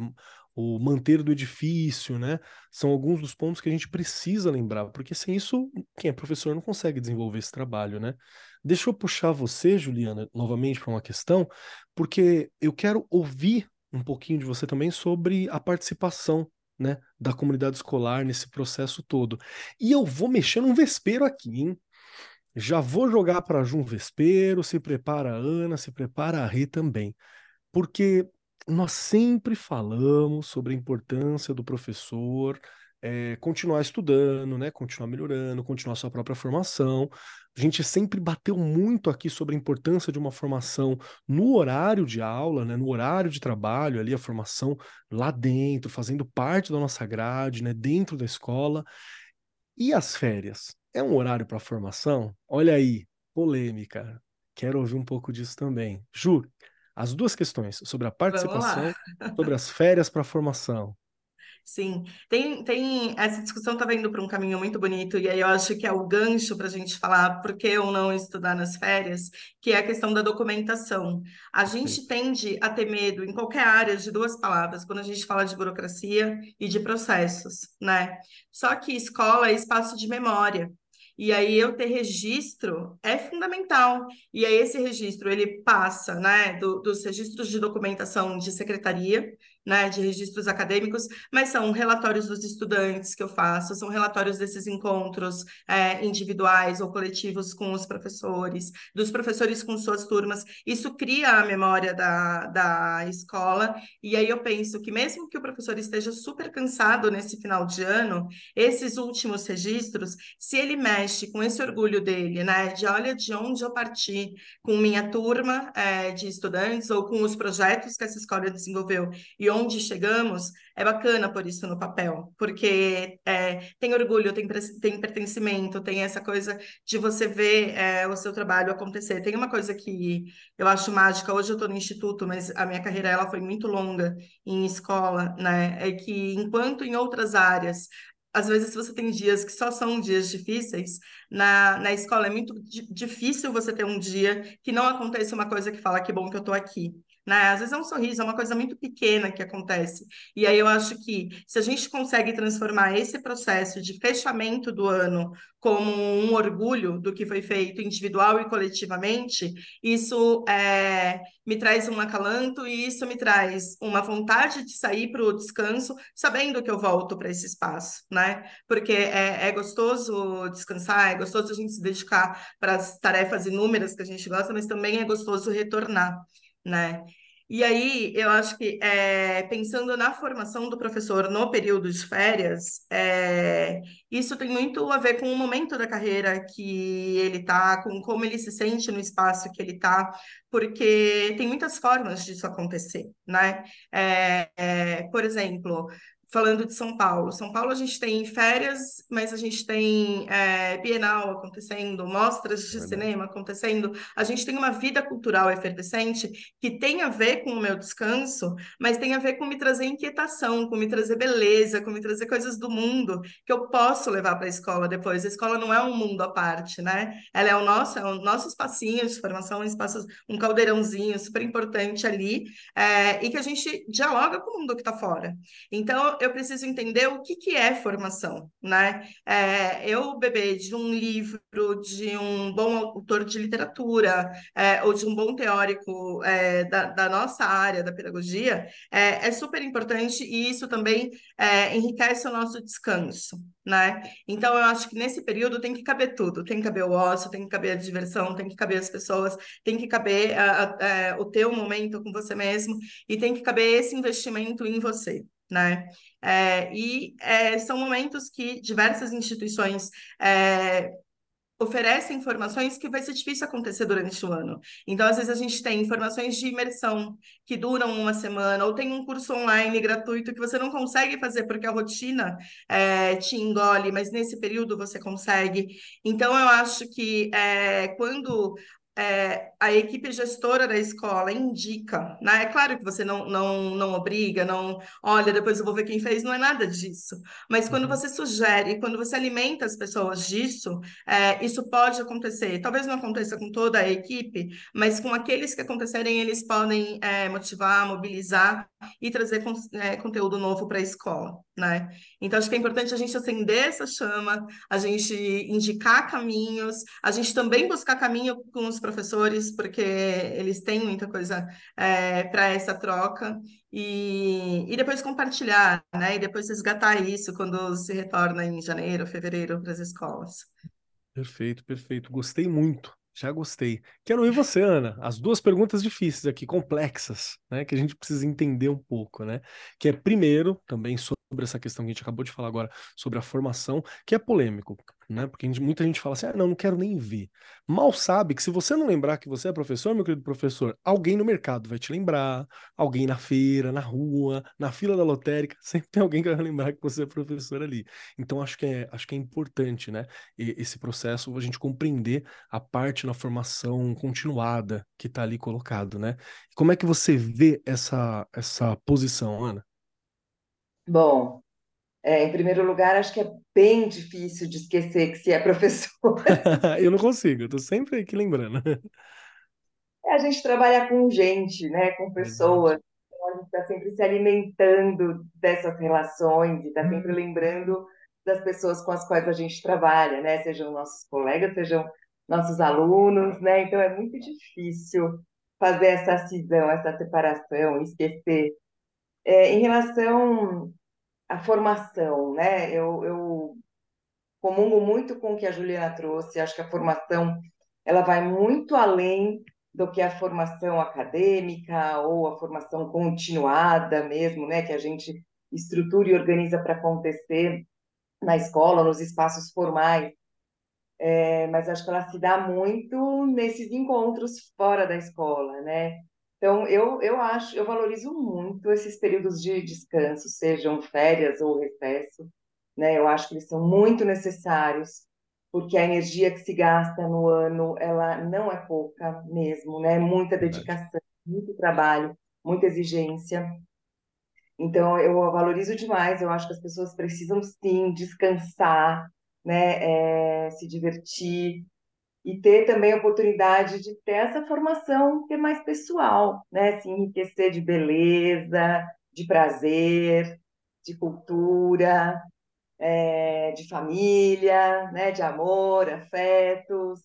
o manter do edifício, né? São alguns dos pontos que a gente precisa lembrar, porque sem isso, quem é professor não consegue desenvolver esse trabalho, né? Deixa eu puxar você, Juliana, novamente para uma questão, porque eu quero ouvir um pouquinho de você também sobre a participação né, da comunidade escolar nesse processo todo. E eu vou mexer num vespeiro aqui, hein? Já vou jogar para Jun Vespeiro, se prepara a Ana, se prepara a Rê também. Porque nós sempre falamos sobre a importância do professor é, continuar estudando, né, continuar melhorando, continuar sua própria formação. A gente sempre bateu muito aqui sobre a importância de uma formação no horário de aula, né, no horário de trabalho, ali a formação lá dentro, fazendo parte da nossa grade, né, dentro da escola. E as férias? É um horário para formação? Olha aí, polêmica. Quero ouvir um pouco disso também. Ju, as duas questões sobre a participação, sobre as férias para formação. Sim, tem, tem essa discussão está indo para um caminho muito bonito, e aí eu acho que é o gancho para a gente falar por que ou não estudar nas férias, que é a questão da documentação. A gente tende a ter medo em qualquer área de duas palavras, quando a gente fala de burocracia e de processos, né? Só que escola é espaço de memória. E aí eu ter registro é fundamental. E aí esse registro ele passa, né, do- dos registros de documentação de secretaria, né, de registros acadêmicos, mas são relatórios dos estudantes que eu faço, são relatórios desses encontros é, individuais ou coletivos com os professores, dos professores com suas turmas. Isso cria a memória da, da escola, e aí eu penso que mesmo que o professor esteja super cansado nesse final de ano, esses últimos registros, se ele mexe com esse orgulho dele, né, de olha de onde eu parti com minha turma é, de estudantes ou com os projetos que essa escola desenvolveu e onde chegamos, é bacana por isso no papel, porque é, tem orgulho, tem, tem pertencimento, tem essa coisa de você ver é, o seu trabalho acontecer. Tem uma coisa que eu acho mágica, hoje eu estou no instituto, mas a minha carreira ela foi muito longa em escola, né? É que enquanto em outras áreas às vezes você tem dias que só são dias difíceis, na, na escola é muito difícil você ter um dia que não aconteça uma coisa que fala que bom que eu estou aqui né? Às vezes é um sorriso, é uma coisa muito pequena que acontece. E aí eu acho que se a gente consegue transformar esse processo de fechamento do ano como um orgulho do que foi feito individual e coletivamente, isso é, me traz um acalanto e isso me traz uma vontade de sair para o descanso, sabendo que eu volto para esse espaço, né? Porque é, é gostoso descansar, é gostoso a gente se dedicar para as tarefas inúmeras que a gente gosta, mas também é gostoso retornar né? E aí, eu acho que, é, pensando na formação do professor no período de férias, é, isso tem muito a ver com o momento da carreira que ele está, com como ele se sente no espaço que ele está, porque tem muitas formas disso acontecer, né? É, é por exemplo, falando de São Paulo. São Paulo a gente tem férias, mas a gente tem é, Bienal acontecendo, mostras de cinema acontecendo. A gente tem uma vida cultural efervescente que tem a ver com o meu descanso, mas tem a ver com me trazer inquietação, com me trazer beleza, com me trazer coisas do mundo que eu posso levar para a escola depois. A escola não é um mundo à parte, né? Ela é o nosso, é o nosso espacinho de formação, um espaço, um caldeirãozinho super importante ali, é, e que a gente dialoga com o mundo que está fora. Então, eu preciso entender o que, que é formação, né? É, eu beber de um livro, de um bom autor de literatura, é, ou de um bom teórico é, da, da, nossa área, da pedagogia, é, é super importante e isso também é, enriquece o nosso descanso, né? Então, eu acho que nesse período tem que caber tudo, tem que caber o ócio, tem que caber a diversão, tem que caber as pessoas, tem que caber a, a, a, é, o teu momento com você mesmo e tem que caber esse investimento em você né? É, e é, são momentos que diversas instituições é, oferecem informações que vai ser difícil acontecer durante o ano. Então, às vezes, a gente tem informações de imersão que duram uma semana, ou tem um curso online gratuito que você não consegue fazer porque a rotina é, te engole, mas nesse período você consegue. Então, eu acho que é, quando é, a equipe gestora da escola indica, né? É claro que você não, não, não obriga, não, olha, depois eu vou ver quem fez, não é nada disso. Mas quando uhum. você sugere, quando você alimenta as pessoas disso, é, isso pode acontecer. Talvez não aconteça com toda a equipe, mas com aqueles que acontecerem, eles podem é, motivar, mobilizar e trazer con é, conteúdo novo para a escola, né? Então, acho que é importante a gente acender essa chama, a gente indicar caminhos, a gente também buscar caminho com os professores, porque eles têm muita coisa é, para essa troca, e, e depois compartilhar, né? E depois resgatar isso quando se retorna em janeiro, fevereiro para as escolas. Perfeito, perfeito. Gostei muito. Já gostei. Quero ouvir você, Ana. As duas perguntas difíceis aqui, complexas, né? Que a gente precisa entender um pouco, né? Que é, primeiro, também sobre essa questão que a gente acabou de falar agora, sobre a formação, que é polêmico né? Porque muita gente fala assim: ah, não, não quero nem ver. Mal sabe que se você não lembrar que você é professor, meu querido professor, alguém no mercado vai te lembrar, alguém na feira, na rua, na fila da lotérica, sempre tem alguém que vai lembrar que você é professor ali. Então acho que é, acho que é importante, né? Esse processo, a gente compreender a parte na formação continuada que está ali colocado, né? Como é que você vê essa, essa posição, Ana? Bom, é, em primeiro lugar, acho que é bem difícil de esquecer que se é professor. eu não consigo, eu tô sempre aqui lembrando. É, a gente trabalha com gente, né, com pessoas. Então a gente está sempre se alimentando dessas relações e está sempre lembrando das pessoas com as quais a gente trabalha, né? Sejam nossos colegas, sejam nossos alunos, né? Então é muito difícil fazer essa cisão, essa separação, esquecer É, em relação à formação, né? Eu, eu comungo muito com o que a Juliana trouxe. Acho que a formação ela vai muito além do que a formação acadêmica ou a formação continuada mesmo, né? Que a gente estrutura e organiza para acontecer na escola, nos espaços formais. É, mas acho que ela se dá muito nesses encontros fora da escola, né? Então, eu, eu acho, eu valorizo muito esses períodos de descanso, sejam férias ou recesso, né? Eu acho que eles são muito necessários, porque a energia que se gasta no ano, ela não é pouca mesmo, né? Muita dedicação, muito trabalho, muita exigência. Então, eu valorizo demais, eu acho que as pessoas precisam sim descansar, né? É, se divertir, e ter também a oportunidade de ter essa formação que é mais pessoal, né? Se enriquecer de beleza, de prazer, de cultura, é, de família, né? De amor, afetos.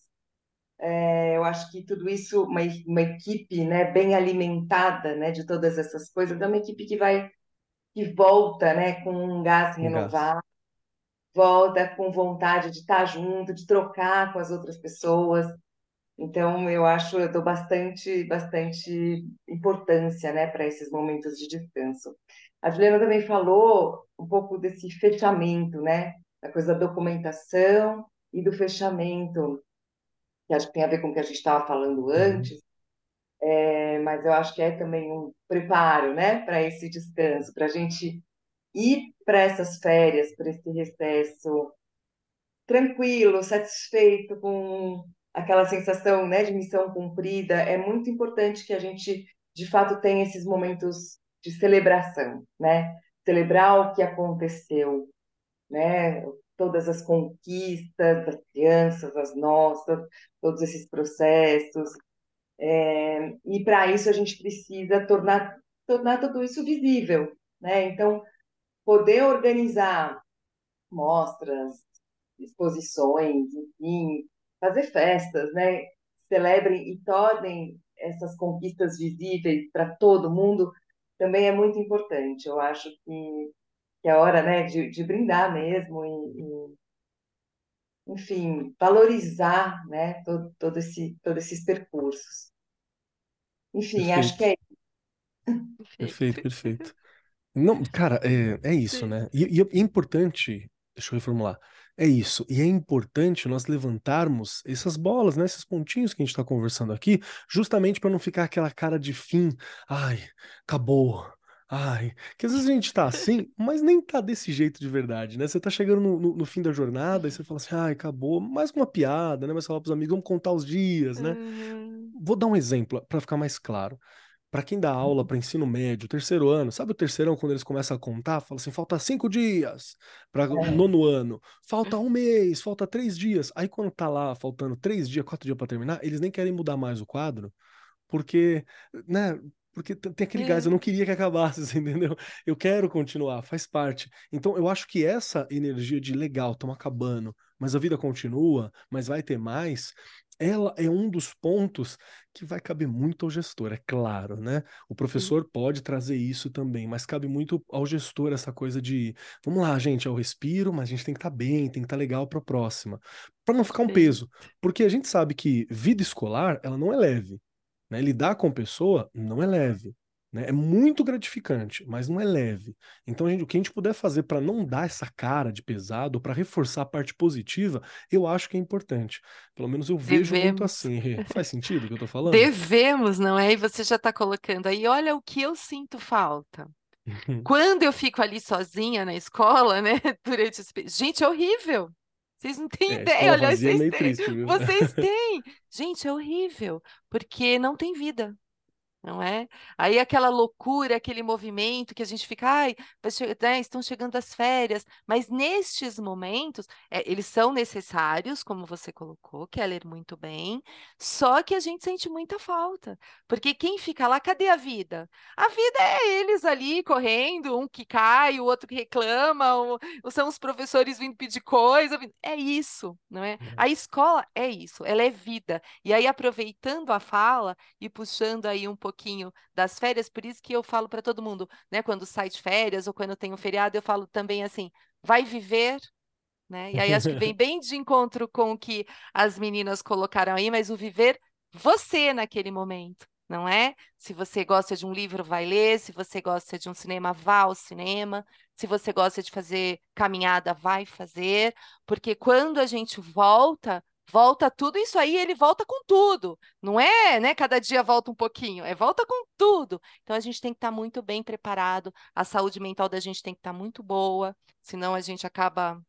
É, eu acho que tudo isso, uma, uma equipe, né? Bem alimentada, né? De todas essas coisas, é uma equipe que vai que volta, né? Com um gás Um gás. renovado volta com vontade de estar junto, de trocar com as outras pessoas. Então, eu acho, eu dou bastante, bastante importância, né, para esses momentos de descanso. A Juliana também falou um pouco desse fechamento, né, da coisa da documentação e do fechamento, que acho que tem a ver com o que a gente estava falando Uhum. antes, é, mas eu acho que é também um preparo, né, para esse descanso, para a gente ir para essas férias, para esse recesso tranquilo, satisfeito, com aquela sensação, né, de missão cumprida, é muito importante que a gente, de fato, tenha esses momentos de celebração, né? Celebrar o que aconteceu, né? Todas as conquistas das crianças, as nossas, todos esses processos. É, e para isso a gente precisa tornar, tornar tudo isso visível, né? Então, poder organizar mostras, exposições, enfim, fazer festas, né? Celebrem e tornem essas conquistas visíveis para todo mundo também é muito importante. Eu acho que, que é hora, né, de, de brindar mesmo e, e, enfim, valorizar, né, todo, todo esse, todos esses percursos. Enfim, acho que Perfeito, é perfeito, perfeito. Não, cara, é, é isso, Sim. né? E, e é importante, deixa eu reformular, é isso. E é importante nós levantarmos essas bolas, né? Esses pontinhos que a gente está conversando aqui, justamente para não ficar aquela cara de fim. Ai, acabou. Ai, que às vezes a gente tá assim, mas nem tá desse jeito de verdade, né? Você tá chegando no, no, no fim da jornada e você fala assim, ai, acabou, mais uma piada, né? Mas falar pros amigos, vamos contar os dias, né? Uhum. Vou dar um exemplo para ficar mais claro. Para quem dá aula para ensino médio, terceiro ano, sabe o terceirão quando eles começam a contar? Fala assim, falta cinco dias para o nono ano, falta um mês, falta três dias. Aí quando tá lá faltando três dias, quatro dias para terminar, eles nem querem mudar mais o quadro, porque, né? Porque tem aquele gás, eu É. não queria que acabasse, entendeu? Eu quero continuar, faz parte. Então eu acho que essa energia de legal, estamos acabando, mas a vida continua, mas vai ter mais, ela é um dos pontos que vai caber muito ao gestor, é claro, né? O professor pode trazer isso também, mas cabe muito ao gestor essa coisa de, vamos lá, gente, eu respiro, mas a gente tem que estar bem, tem que estar legal para a próxima, para não ficar um peso, porque a gente sabe que vida escolar, ela não é leve, né? Lidar com pessoa não é leve. Né? É muito gratificante, mas não é leve. Então, gente- o que a gente puder fazer para não dar essa cara de pesado, para reforçar a parte positiva, eu acho que é importante. Pelo menos eu vejo muito Devemos. assim. Faz sentido o que eu tô falando? Devemos, não é? E você já está colocando aí, olha o que eu sinto falta. Quando eu fico ali sozinha na escola, né? Durante esse... Gente, é horrível. Vocês não têm É, ideia, olha, é vocês meio têm. triste? Vocês têm. Gente, é horrível, porque não tem vida. Não é? Aí aquela loucura, aquele movimento que a gente fica, ai, né, estão chegando as férias, mas nestes momentos, é, eles são necessários, como você colocou, Keller, muito bem, só que a gente sente muita falta, porque quem fica lá, cadê a vida? A vida é eles ali correndo, um que cai, o outro que reclama, ou são os professores vindo pedir coisa, é isso, não é? A escola é isso, ela é vida. E aí, aproveitando a fala e puxando aí um pouquinho pouquinho das férias, por isso que eu falo para todo mundo, né? Quando sai de férias ou quando tem um feriado, eu falo também assim: vai viver. Né? E aí acho que vem bem de encontro com o que as meninas colocaram aí, mas o viver você naquele momento não é? Se você gosta de um livro, vai ler. Se você gosta de um cinema, vá ao cinema. Se você gosta de fazer caminhada, vai fazer. Porque quando a gente volta, volta tudo isso aí, ele volta com tudo. Não é, né? Cada dia volta um pouquinho, é volta com tudo. Então a gente tem que estar muito bem preparado. A saúde mental da gente tem que estar muito boa, senão a gente acaba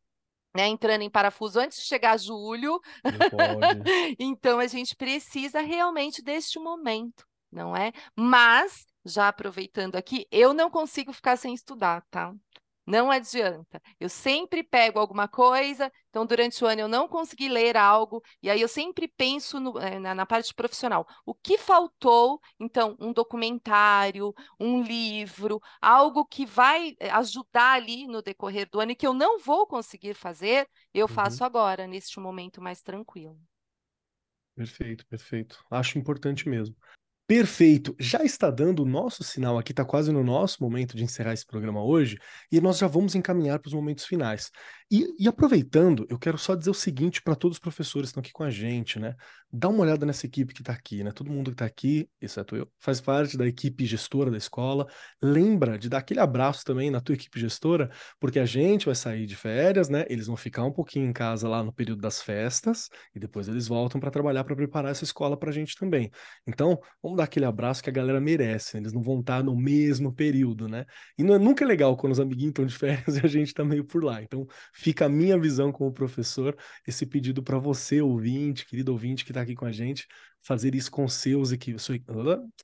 né, entrando em parafuso antes de chegar julho. então a gente precisa realmente deste momento, não é? Mas, já aproveitando aqui, eu não consigo ficar sem estudar, tá? Não adianta. Eu sempre pego alguma coisa, então durante o ano eu não consegui ler algo, e aí eu sempre penso no, eh, na, na, parte profissional. O que faltou? Então, um documentário, um livro, algo que vai eh, ajudar ali no decorrer do ano e que eu não vou conseguir fazer, eu uhum. faço agora, neste momento mais tranquilo. Perfeito, perfeito. Acho importante mesmo. Perfeito. Já está dando o nosso sinal aqui, está quase no nosso momento de encerrar esse programa hoje, e nós já vamos encaminhar para os momentos finais. E, e, aproveitando, eu quero só dizer o seguinte para todos os professores que estão aqui com a gente, né? Dá uma olhada nessa equipe que está aqui, né? Todo mundo que está aqui, exceto eu, faz parte da equipe gestora da escola. Lembra de dar aquele abraço também na tua equipe gestora, porque a gente vai sair de férias, né? Eles vão ficar um pouquinho em casa lá no período das festas, e depois eles voltam para trabalhar para preparar essa escola para a gente também. Então, vamos dar aquele abraço que a galera merece, né? eles não vão estar no mesmo período, né? E não, é, nunca é legal quando os amiguinhos estão de férias e a gente está meio por lá. Então, fica a minha visão como professor, esse pedido para você, ouvinte, querido ouvinte que está aqui com a gente, fazer isso com seus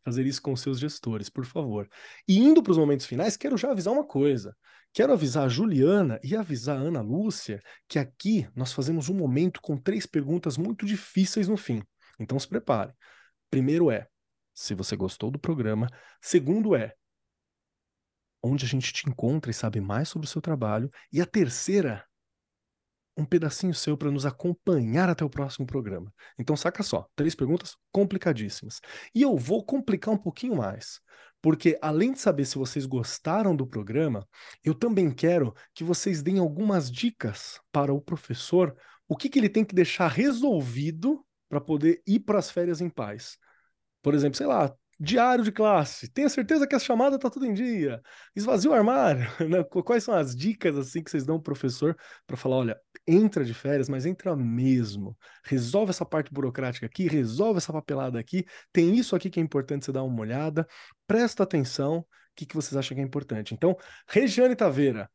fazer isso com seus gestores, por favor. E indo para os momentos finais, quero já avisar uma coisa. Quero avisar a Juliana e avisar a Ana Lúcia que aqui nós fazemos um momento com três perguntas muito difíceis no fim. Então se prepare. Primeiro é: se você gostou do programa. Segundo é onde a gente te encontra e sabe mais sobre o seu trabalho. E a terceira, um pedacinho seu para nos acompanhar até o próximo programa. Então saca só, três perguntas complicadíssimas. E eu vou complicar um pouquinho mais, porque além de saber se vocês gostaram do programa, eu também quero que vocês deem algumas dicas para o professor, o que, que ele tem que deixar resolvido para poder ir para as férias em paz. Por exemplo, sei lá, diário de classe. Tenha certeza que a chamada está tudo em dia. Esvazia o armário. Né? Quais são as dicas assim que vocês dão pro professor para falar, olha, entra de férias, mas entra mesmo. Resolve essa parte burocrática aqui, resolve essa papelada aqui. Tem isso aqui que é importante você dar uma olhada. Presta atenção. O que, que vocês acham que é importante? Então, Regiane Taveira,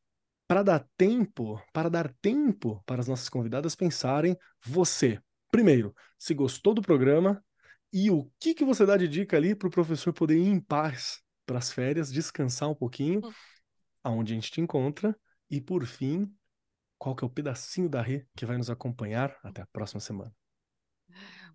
para dar tempo, para dar tempo para as nossas convidadas pensarem, você, primeiro, se gostou do programa, e o que, que você dá de dica ali para o professor poder ir em paz para as férias, descansar um pouquinho, hum. aonde a gente te encontra. E por fim, qual que é o pedacinho da Rê que vai nos acompanhar até a próxima semana?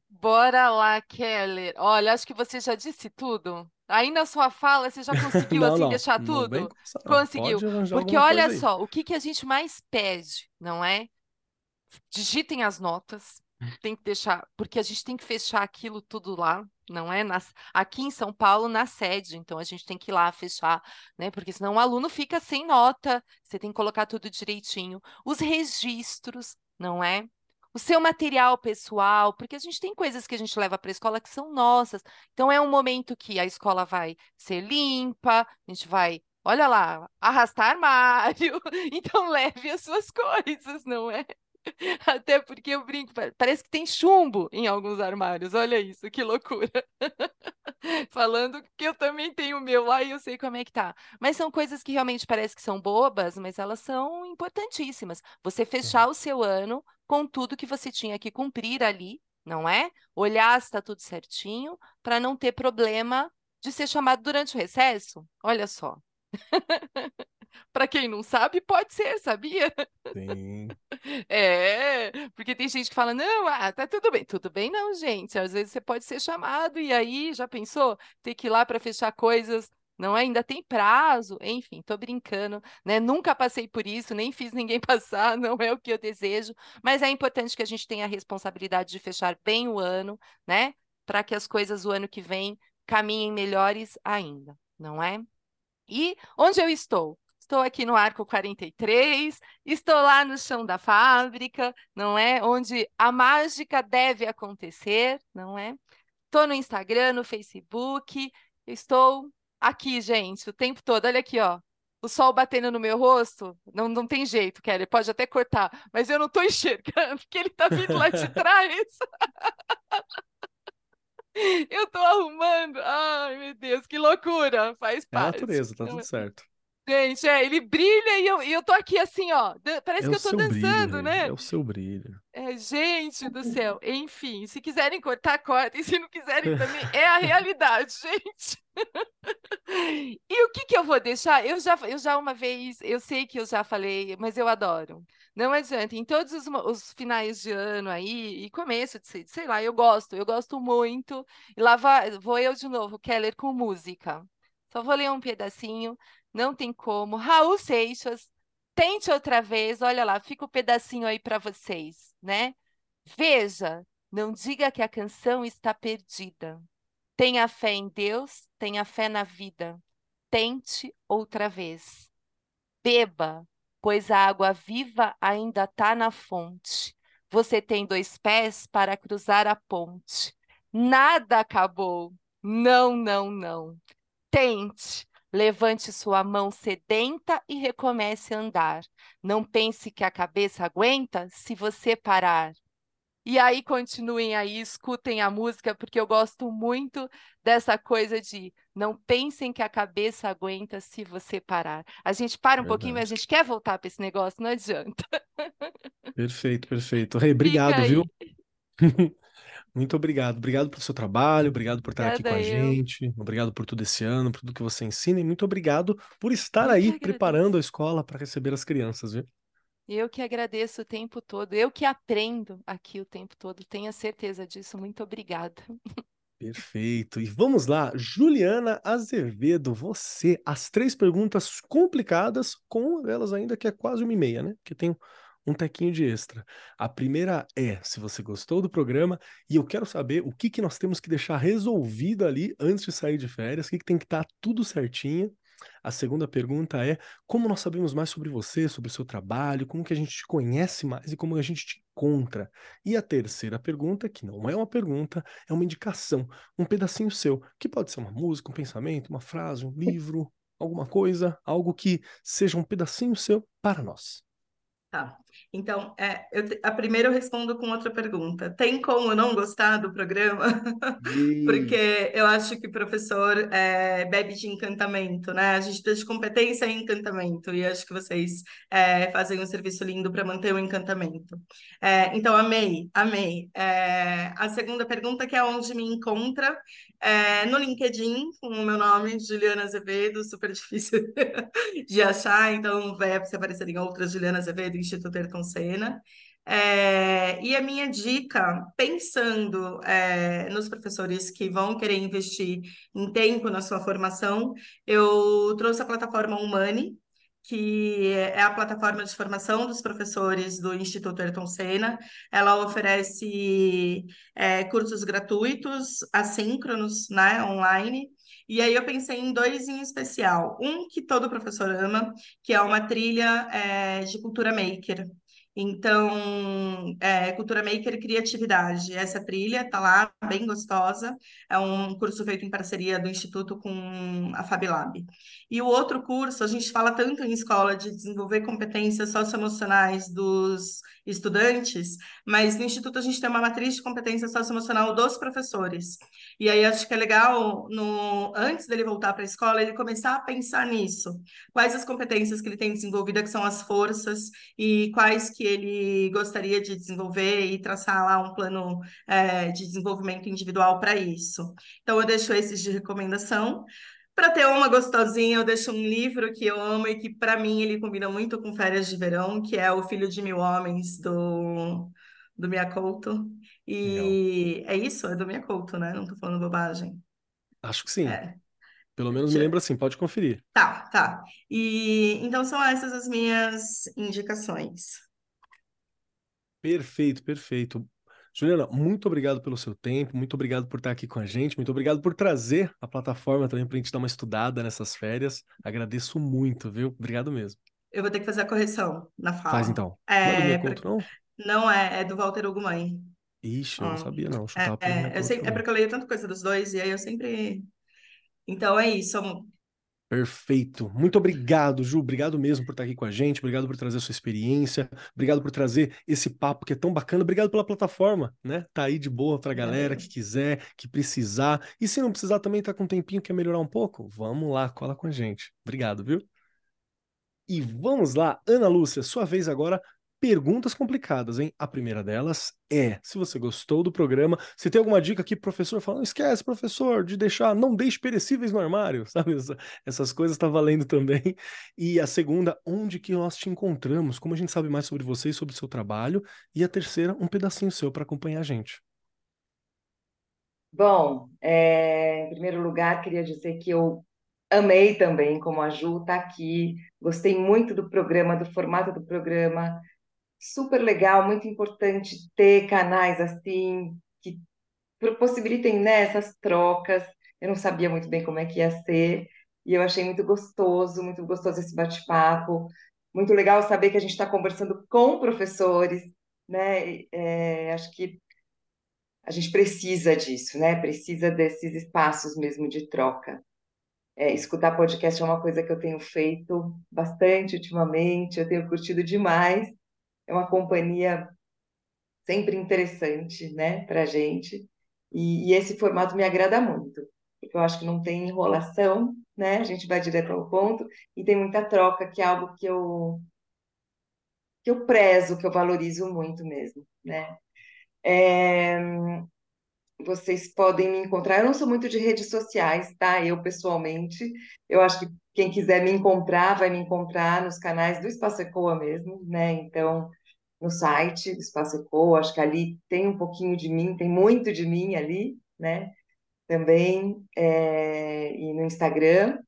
Bora lá, Keller. Olha, acho que você já disse tudo. Aí na sua fala você já conseguiu não, assim não, deixar tudo? Conseguiu. Porque olha só, o que, que a gente mais pede, não é? Digitem as notas, tem que deixar, porque a gente tem que fechar aquilo tudo lá, não é? Nas, aqui em São Paulo, na sede, então a gente tem que ir lá fechar, né? Porque senão o aluno fica sem nota, você tem que colocar tudo direitinho. Os registros, não é? O seu material pessoal, porque a gente tem coisas que a gente leva para a escola que são nossas. Então é um momento que a escola vai ser limpa, a gente vai olha lá, arrastar armário, então leve as suas coisas, não é? Até porque eu brinco, parece que tem chumbo em alguns armários. Olha isso, que loucura. Falando que eu também tenho o meu lá e eu sei como é que tá. Mas são coisas que realmente parece que são bobas, mas elas são importantíssimas. Você fechar o seu ano com tudo que você tinha que cumprir ali, não é? Olhar se está tudo certinho, para não ter problema de ser chamado durante o recesso. Olha só. Para quem não sabe, pode ser, sabia? Sim. É, porque tem gente que fala, não, ah, tá tudo bem. Tudo bem não, gente. Às vezes você pode ser chamado e aí, já pensou? Ter que ir lá para fechar coisas não é? ainda tem prazo, enfim, tô brincando, né? Nunca passei por isso, nem fiz ninguém passar, não é o que eu desejo, mas é importante que a gente tenha a responsabilidade de fechar bem o ano, né? Para que as coisas o ano que vem caminhem melhores ainda, não é? E onde eu estou? Estou aqui no Arco 43, estou lá no chão da fábrica, não é? Onde a mágica deve acontecer, não é? Estou no Instagram, no Facebook, estou aqui, gente, o tempo todo. Olha aqui, ó. O sol batendo no meu rosto, não, não tem jeito, Kelly, pode até cortar, mas eu não estou enxergando, porque ele está vindo lá de trás. Eu estou arrumando. Ai, meu Deus, que loucura. Faz É a parte. natureza, tá tudo certo. Gente, é, ele brilha e eu, e eu tô aqui assim, ó. Parece É que eu tô brilho, dançando, Rê, né? É o seu brilho. É, gente do céu. Enfim, se quiserem cortar, cortem. Se não quiserem também, é a realidade, gente. E o que que eu vou deixar? Eu já, eu já uma vez, eu sei que eu já falei, mas eu adoro. Não adianta, em todos os, os finais de ano aí, e começo de, sei sei lá, eu gosto, eu gosto muito. E lá vai- vou eu de novo, Keller, com música. Só vou ler um pedacinho, não tem como. Raul Seixas, tente outra vez, olha lá, fica o pedacinho aí para vocês, né? Veja, não diga que a canção está perdida. Tenha fé em Deus, tenha fé na vida. Tente outra vez. Beba, pois a água viva ainda está na fonte. Você tem dois pés para cruzar a ponte. Nada acabou. Não, não, não. Tente. Levante sua mão sedenta e recomece a andar. Não pense que a cabeça aguenta se você parar. E aí continuem aí, escutem a música, porque eu gosto muito dessa coisa de não pensem que a cabeça aguenta se você parar. A gente para um pouquinho, mas a gente quer voltar para esse negócio, não adianta. Perfeito, perfeito. Rei, obrigado, viu? Muito obrigado. Obrigado pelo seu trabalho, obrigado por estar aqui com a Obrigada eu. gente, obrigado por tudo esse ano, por tudo que você ensina e muito obrigado por estar Eu aí preparando a escola para receber as crianças, viu? Eu que agradeço o tempo todo, eu que aprendo aqui o tempo todo, tenha certeza disso. Muito obrigada. Perfeito. E vamos lá, Juliana Azevedo, você, as três perguntas complicadas, com uma delas ainda que é quase uma e meia, né? Que tem um tequinho de extra. A primeira é se você gostou do programa e eu quero saber o que que nós temos que deixar resolvido ali antes de sair de férias, o que que tem que estar tudo certinho. A segunda pergunta é como nós sabemos mais sobre você, sobre o seu trabalho, como que a gente te conhece mais e como a gente te encontra. E a terceira pergunta, que não é uma pergunta, é uma indicação, um pedacinho seu, que pode ser uma música, um pensamento, uma frase, um livro, alguma coisa, algo que seja um pedacinho seu para nós. Tá. Então, é, eu a primeira eu respondo com outra pergunta. Tem como não gostar do programa? Porque eu acho que professor é, bebe de encantamento, né? A gente precisa de competência e encantamento, e acho que vocês é, fazem um serviço lindo para manter o encantamento. É, então, amei, amei. É, a segunda pergunta, que é onde me encontra, é, no LinkedIn, com o meu nome, Juliana Azevedo, super difícil de achar, então vai aparecer em outras Juliana Azevedo, Instituto Ayrton Senna. É, e a minha dica, pensando é, nos professores que vão querer investir em tempo na sua formação, eu trouxe a plataforma Humani, que é a plataforma de formação dos professores do Instituto Ayrton Senna. Ela oferece é, cursos gratuitos, assíncronos, né, online. E aí eu pensei em dois em especial. Um que todo professor ama, que é uma trilha é, de cultura maker. Então, é, Cultura Maker Criatividade. Essa trilha tá lá, bem gostosa. É um curso feito em parceria do Instituto com a FabLab. E o outro curso, a gente fala tanto em escola de desenvolver competências socioemocionais dos estudantes, mas no Instituto a gente tem uma matriz de competência socioemocional dos professores. E aí acho que é legal, no, antes dele voltar para a escola, ele começar a pensar nisso. Quais as competências que ele tem desenvolvida, que são as forças, e quais que ele gostaria de desenvolver e traçar lá um plano é, de desenvolvimento individual para isso. Então, eu deixo esses de recomendação. Para ter uma gostosinha, eu deixo um livro que eu amo e que, para mim, ele combina muito com férias de verão, que é O Filho de Mil Homens, do, do Miyakoto. E é isso? É do Miyakoto, né? Não estou falando bobagem. Acho que sim. É. Pelo menos me lembro assim, pode conferir. Tá, tá. E então são essas as minhas indicações. Perfeito, perfeito. Juliana, muito obrigado pelo seu tempo, muito obrigado por estar aqui com a gente, muito obrigado por trazer a plataforma também para a gente dar uma estudada nessas férias. Agradeço muito, viu? Obrigado mesmo. Eu vou ter que fazer a correção na fala. Faz então. É, não é do meu conto, não? Não é, é do Walter Ugumãe. Ixi, eu não sabia, não. É, é, eu conto sei, é porque eu leio tanta coisa dos dois, e aí eu sempre. Então é isso. Perfeito. Muito obrigado, Ju. Obrigado mesmo por estar aqui com a gente. Obrigado por trazer a sua experiência. Obrigado por trazer esse papo que é tão bacana. Obrigado pela plataforma, né? Tá aí de boa pra galera que quiser, que precisar. E se não precisar também, tá com um tempinho, quer melhorar um pouco? Vamos lá, cola com a gente. Obrigado, viu? E vamos lá, Ana Lúcia, sua vez agora. Perguntas complicadas, hein? A primeira delas é: se você gostou do programa, se tem alguma dica aqui, professor, falando, esquece, professor, de deixar, não deixe perecíveis no armário, sabe? Essa- essas coisas tá valendo também. E a segunda, onde que nós te encontramos? Como a gente sabe mais sobre você e sobre o seu trabalho? E a terceira, um pedacinho seu para acompanhar a gente. Bom, é, em primeiro lugar, queria dizer que eu amei também, como a Ju está aqui, gostei muito do programa, do formato do programa, super legal, muito importante ter canais assim, que possibilitem, né, essas trocas. Eu não sabia muito bem como é que ia ser, e eu achei muito gostoso, muito gostoso esse bate-papo. Muito legal saber que a gente está conversando com professores, né? É, acho que a gente precisa disso, né? Precisa desses espaços mesmo de troca. É, escutar podcast é uma coisa que eu tenho feito bastante ultimamente, eu tenho curtido demais. É uma companhia sempre interessante, né, para a gente. E, e esse formato me agrada muito, porque eu acho que não tem enrolação, né? A gente vai direto ao ponto e tem muita troca, que é algo que eu que eu prezo, que eu valorizo muito mesmo, né? É, vocês podem me encontrar. Eu não sou muito de redes sociais, tá? Eu pessoalmente, eu acho que quem quiser me encontrar vai me encontrar nos canais do Espaço Ecoa mesmo, né? Então, no site do Espaço Ecoa, acho que ali tem um pouquinho de mim, tem muito de mim ali, né? Também, é, e no Instagram.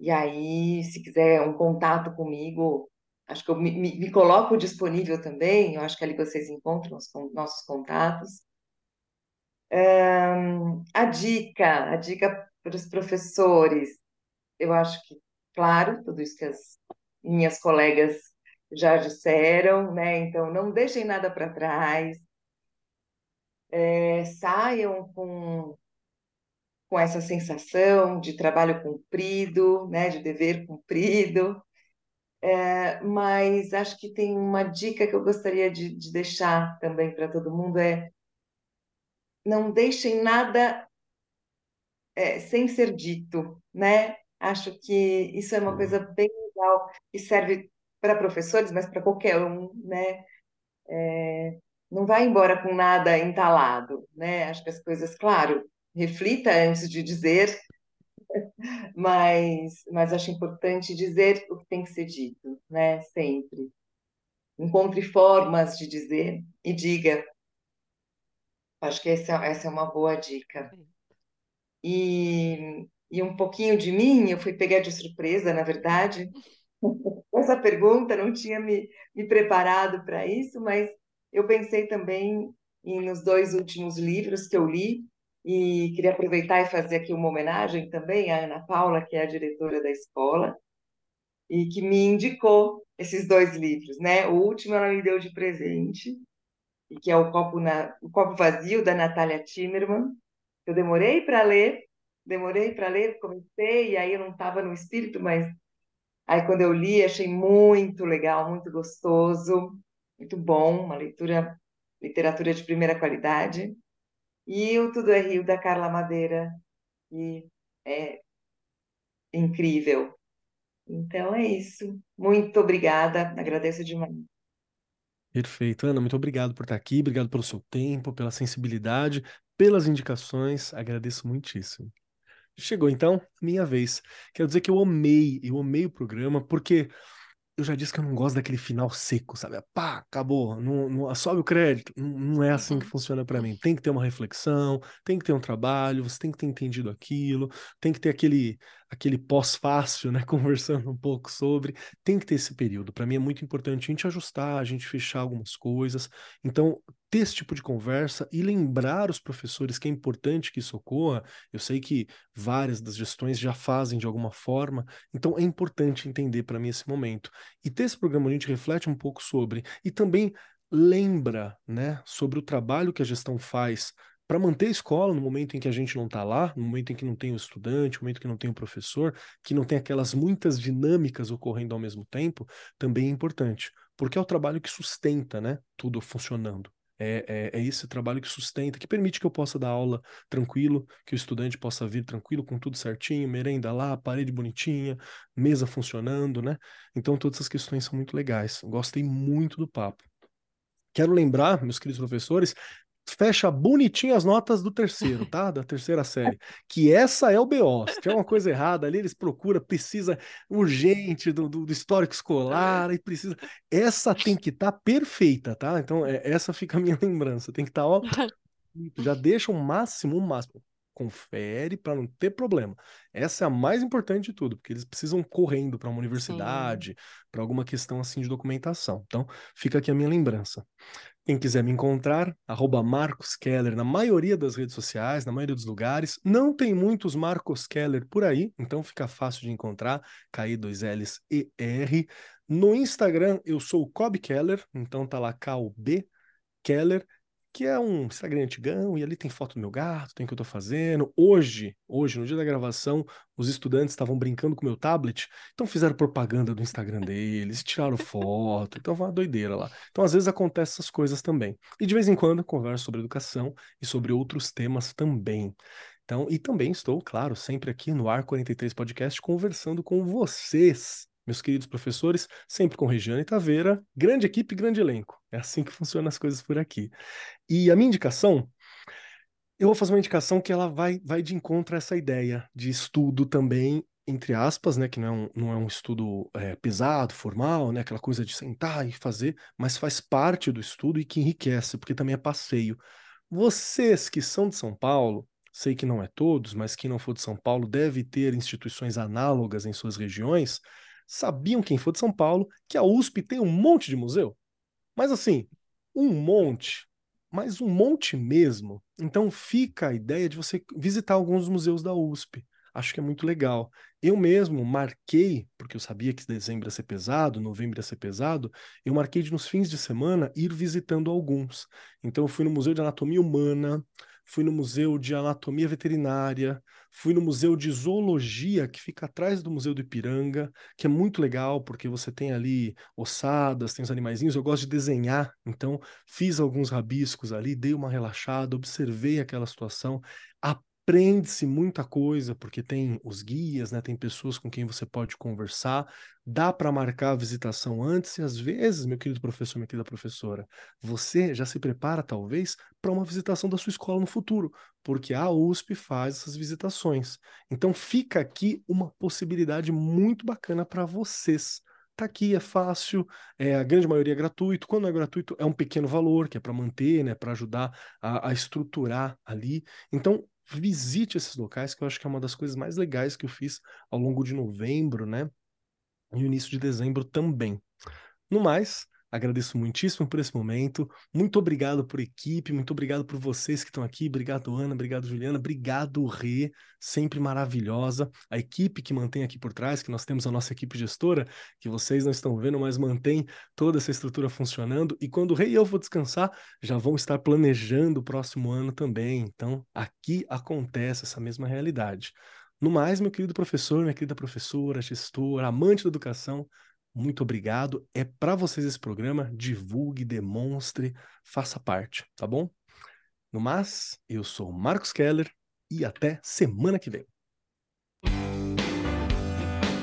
E aí, se quiser um contato comigo, acho que eu me, me- me coloco disponível também. Eu acho que ali vocês encontram os nossos contatos. A dica, a dica para os professores, eu acho que, claro, tudo isso que as minhas colegas já disseram, né? Então, não deixem nada para trás, é, saiam com, com essa sensação de trabalho cumprido, né? De dever cumprido. É, mas acho que tem uma dica que eu gostaria de, de deixar também para todo mundo é não deixem nada é, sem ser dito, né? Acho que isso é uma Boa. coisa bem legal que serve para professores, mas para qualquer um, né? É, não vai embora com nada entalado, né? Acho que as coisas, claro, reflita antes de dizer, mas, mas acho importante dizer o que tem que ser dito, né? Sempre. Encontre formas de dizer e diga. Acho que essa, essa é uma boa dica. E, e um pouquinho de mim, eu fui pegar de surpresa, na verdade. Essa pergunta não tinha me, me preparado para isso, mas eu pensei também em, nos dois últimos livros que eu li e queria aproveitar e fazer aqui uma homenagem também à Ana Paula, que é a diretora da escola, e que me indicou esses dois livros, né? O último ela me deu de presente, e que é o Copo, na, o Copo Vazio, da Natália Timmerman. Eu demorei para ler, demorei para ler, comecei, e aí eu não estava no espírito, mas aí quando eu li, achei muito legal, muito gostoso, muito bom, uma leitura, literatura de primeira qualidade. E o Tudo é Rio, da Carla Madeira, que é incrível. Então é isso. Muito obrigada, agradeço demais. Perfeito. Ana, muito obrigado por estar aqui, obrigado pelo seu tempo, pela sensibilidade, pelas indicações. Agradeço muitíssimo. Chegou então minha vez. Quero dizer que eu amei, eu amei o programa, porque eu já disse que eu não gosto daquele final seco, sabe? Pá, acabou, não, não- sobe o crédito. Não, não é assim que Uhum. funciona pra mim. Tem que ter uma reflexão, tem que ter um trabalho, você tem que ter entendido aquilo, tem que ter aquele, aquele pós-fácil, né? Conversando um pouco sobre. Tem que ter esse período. Para mim é muito importante a gente ajustar, a gente fechar algumas coisas. Então, ter esse tipo de conversa e lembrar os professores que é importante que isso ocorra. Eu sei que várias das gestões já fazem de alguma forma, então é importante entender para mim esse momento. E ter esse programa a gente reflete um pouco sobre. E também lembra né, sobre o trabalho que a gestão faz para manter a escola no momento em que a gente não está lá, no momento em que não tem o estudante, no momento em que não tem o professor, que não tem aquelas muitas dinâmicas ocorrendo ao mesmo tempo, também é importante, porque é o trabalho que sustenta né, tudo funcionando. É, é, é, esse trabalho que sustenta, que permite que eu possa dar aula tranquilo, que o estudante possa vir tranquilo, com tudo certinho, merenda lá, parede bonitinha, mesa funcionando, né? Então, todas essas questões são muito legais. Gostei muito do papo. Quero lembrar, meus queridos professores, fecha bonitinho as notas do terceiro, tá? Da terceira série. Que essa é o BO. Se tiver uma coisa errada ali, eles procuram, precisa urgente do, do, do histórico escolar, e precisa. Essa tem que estar tá perfeita, tá? Então, é, essa fica a minha lembrança. Tem que estar, tá, ó. Já deixa o máximo, o máximo. Confere para não ter problema. Essa é a mais importante de tudo, porque eles precisam correndo para uma universidade, para alguma questão assim de documentação. Então, fica aqui a minha lembrança. Quem quiser me encontrar, arroba Marcos Keller na maioria das redes sociais, na maioria dos lugares. Não tem muitos Marcos Keller por aí, então fica fácil de encontrar. KI 2 Ls e R. No Instagram eu sou o Cobb Keller, então tá lá K-O-B Keller que é um Instagram antigão, e ali tem foto do meu gato, tem o que eu tô fazendo. Hoje, hoje, no dia da gravação, os estudantes estavam brincando com o meu tablet, então fizeram propaganda do Instagram deles, tiraram foto, então foi uma doideira lá. Então, às vezes, acontecem essas coisas também. E de vez em quando, converso sobre educação e sobre outros temas também. Então, e também estou, claro, sempre aqui no Ar 43 Podcast conversando com vocês meus queridos professores, sempre com Regiane Taveira, grande equipe, grande elenco. É assim que funcionam as coisas por aqui. E a minha indicação, eu vou fazer uma indicação que ela vai, vai de encontro a essa ideia de estudo também, entre aspas, né, que não é um, não é um estudo é, pesado, formal, né, aquela coisa de sentar e fazer, mas faz parte do estudo e que enriquece, porque também é passeio. Vocês que são de São Paulo, sei que não é todos, mas quem não for de São Paulo deve ter instituições análogas em suas regiões sabiam quem for de São Paulo que a USP tem um monte de museu? Mas assim, um monte, mas um monte mesmo. Então fica a ideia de você visitar alguns museus da USP. Acho que é muito legal. Eu mesmo marquei, porque eu sabia que dezembro ia ser pesado, novembro ia ser pesado, eu marquei de nos fins de semana ir visitando alguns. Então eu fui no Museu de Anatomia Humana, fui no Museu de Anatomia Veterinária, fui no Museu de Zoologia, que fica atrás do Museu do Ipiranga, que é muito legal, porque você tem ali ossadas, tem os animaizinhos, eu gosto de desenhar, então fiz alguns rabiscos ali, dei uma relaxada, observei aquela situação, aprende-se muita coisa, porque tem os guias, né? Tem pessoas com quem você pode conversar, dá para marcar a visitação antes, e às vezes, meu querido professor, minha querida professora, você já se prepara, talvez, para uma visitação da sua escola no futuro, porque a USP faz essas visitações. Então fica aqui uma possibilidade muito bacana para vocês tá aqui, é fácil, é, a grande maioria é gratuito. Quando não é gratuito, é um pequeno valor, que é para manter, né, para ajudar a, a, estruturar ali. Então, visite esses locais, que eu acho que é uma das coisas mais legais que eu fiz ao longo de novembro, né? E início de dezembro também. No mais, Agradeço muitíssimo por esse momento. Muito obrigado por equipe, muito obrigado por vocês que estão aqui. Obrigado, Ana, obrigado, Juliana, obrigado, Rê, sempre maravilhosa. A equipe que mantém aqui por trás, que nós temos a nossa equipe gestora, que vocês não estão vendo, mas mantém toda essa estrutura funcionando. E quando o Rei e eu vou descansar, já vão estar planejando o próximo ano também. Então, aqui acontece essa mesma realidade. No mais, meu querido professor, minha querida professora, gestora, amante da educação, muito obrigado. É para vocês esse programa. Divulgue, demonstre, faça parte, tá bom? No mais, eu sou Marcos Keller e até semana que vem.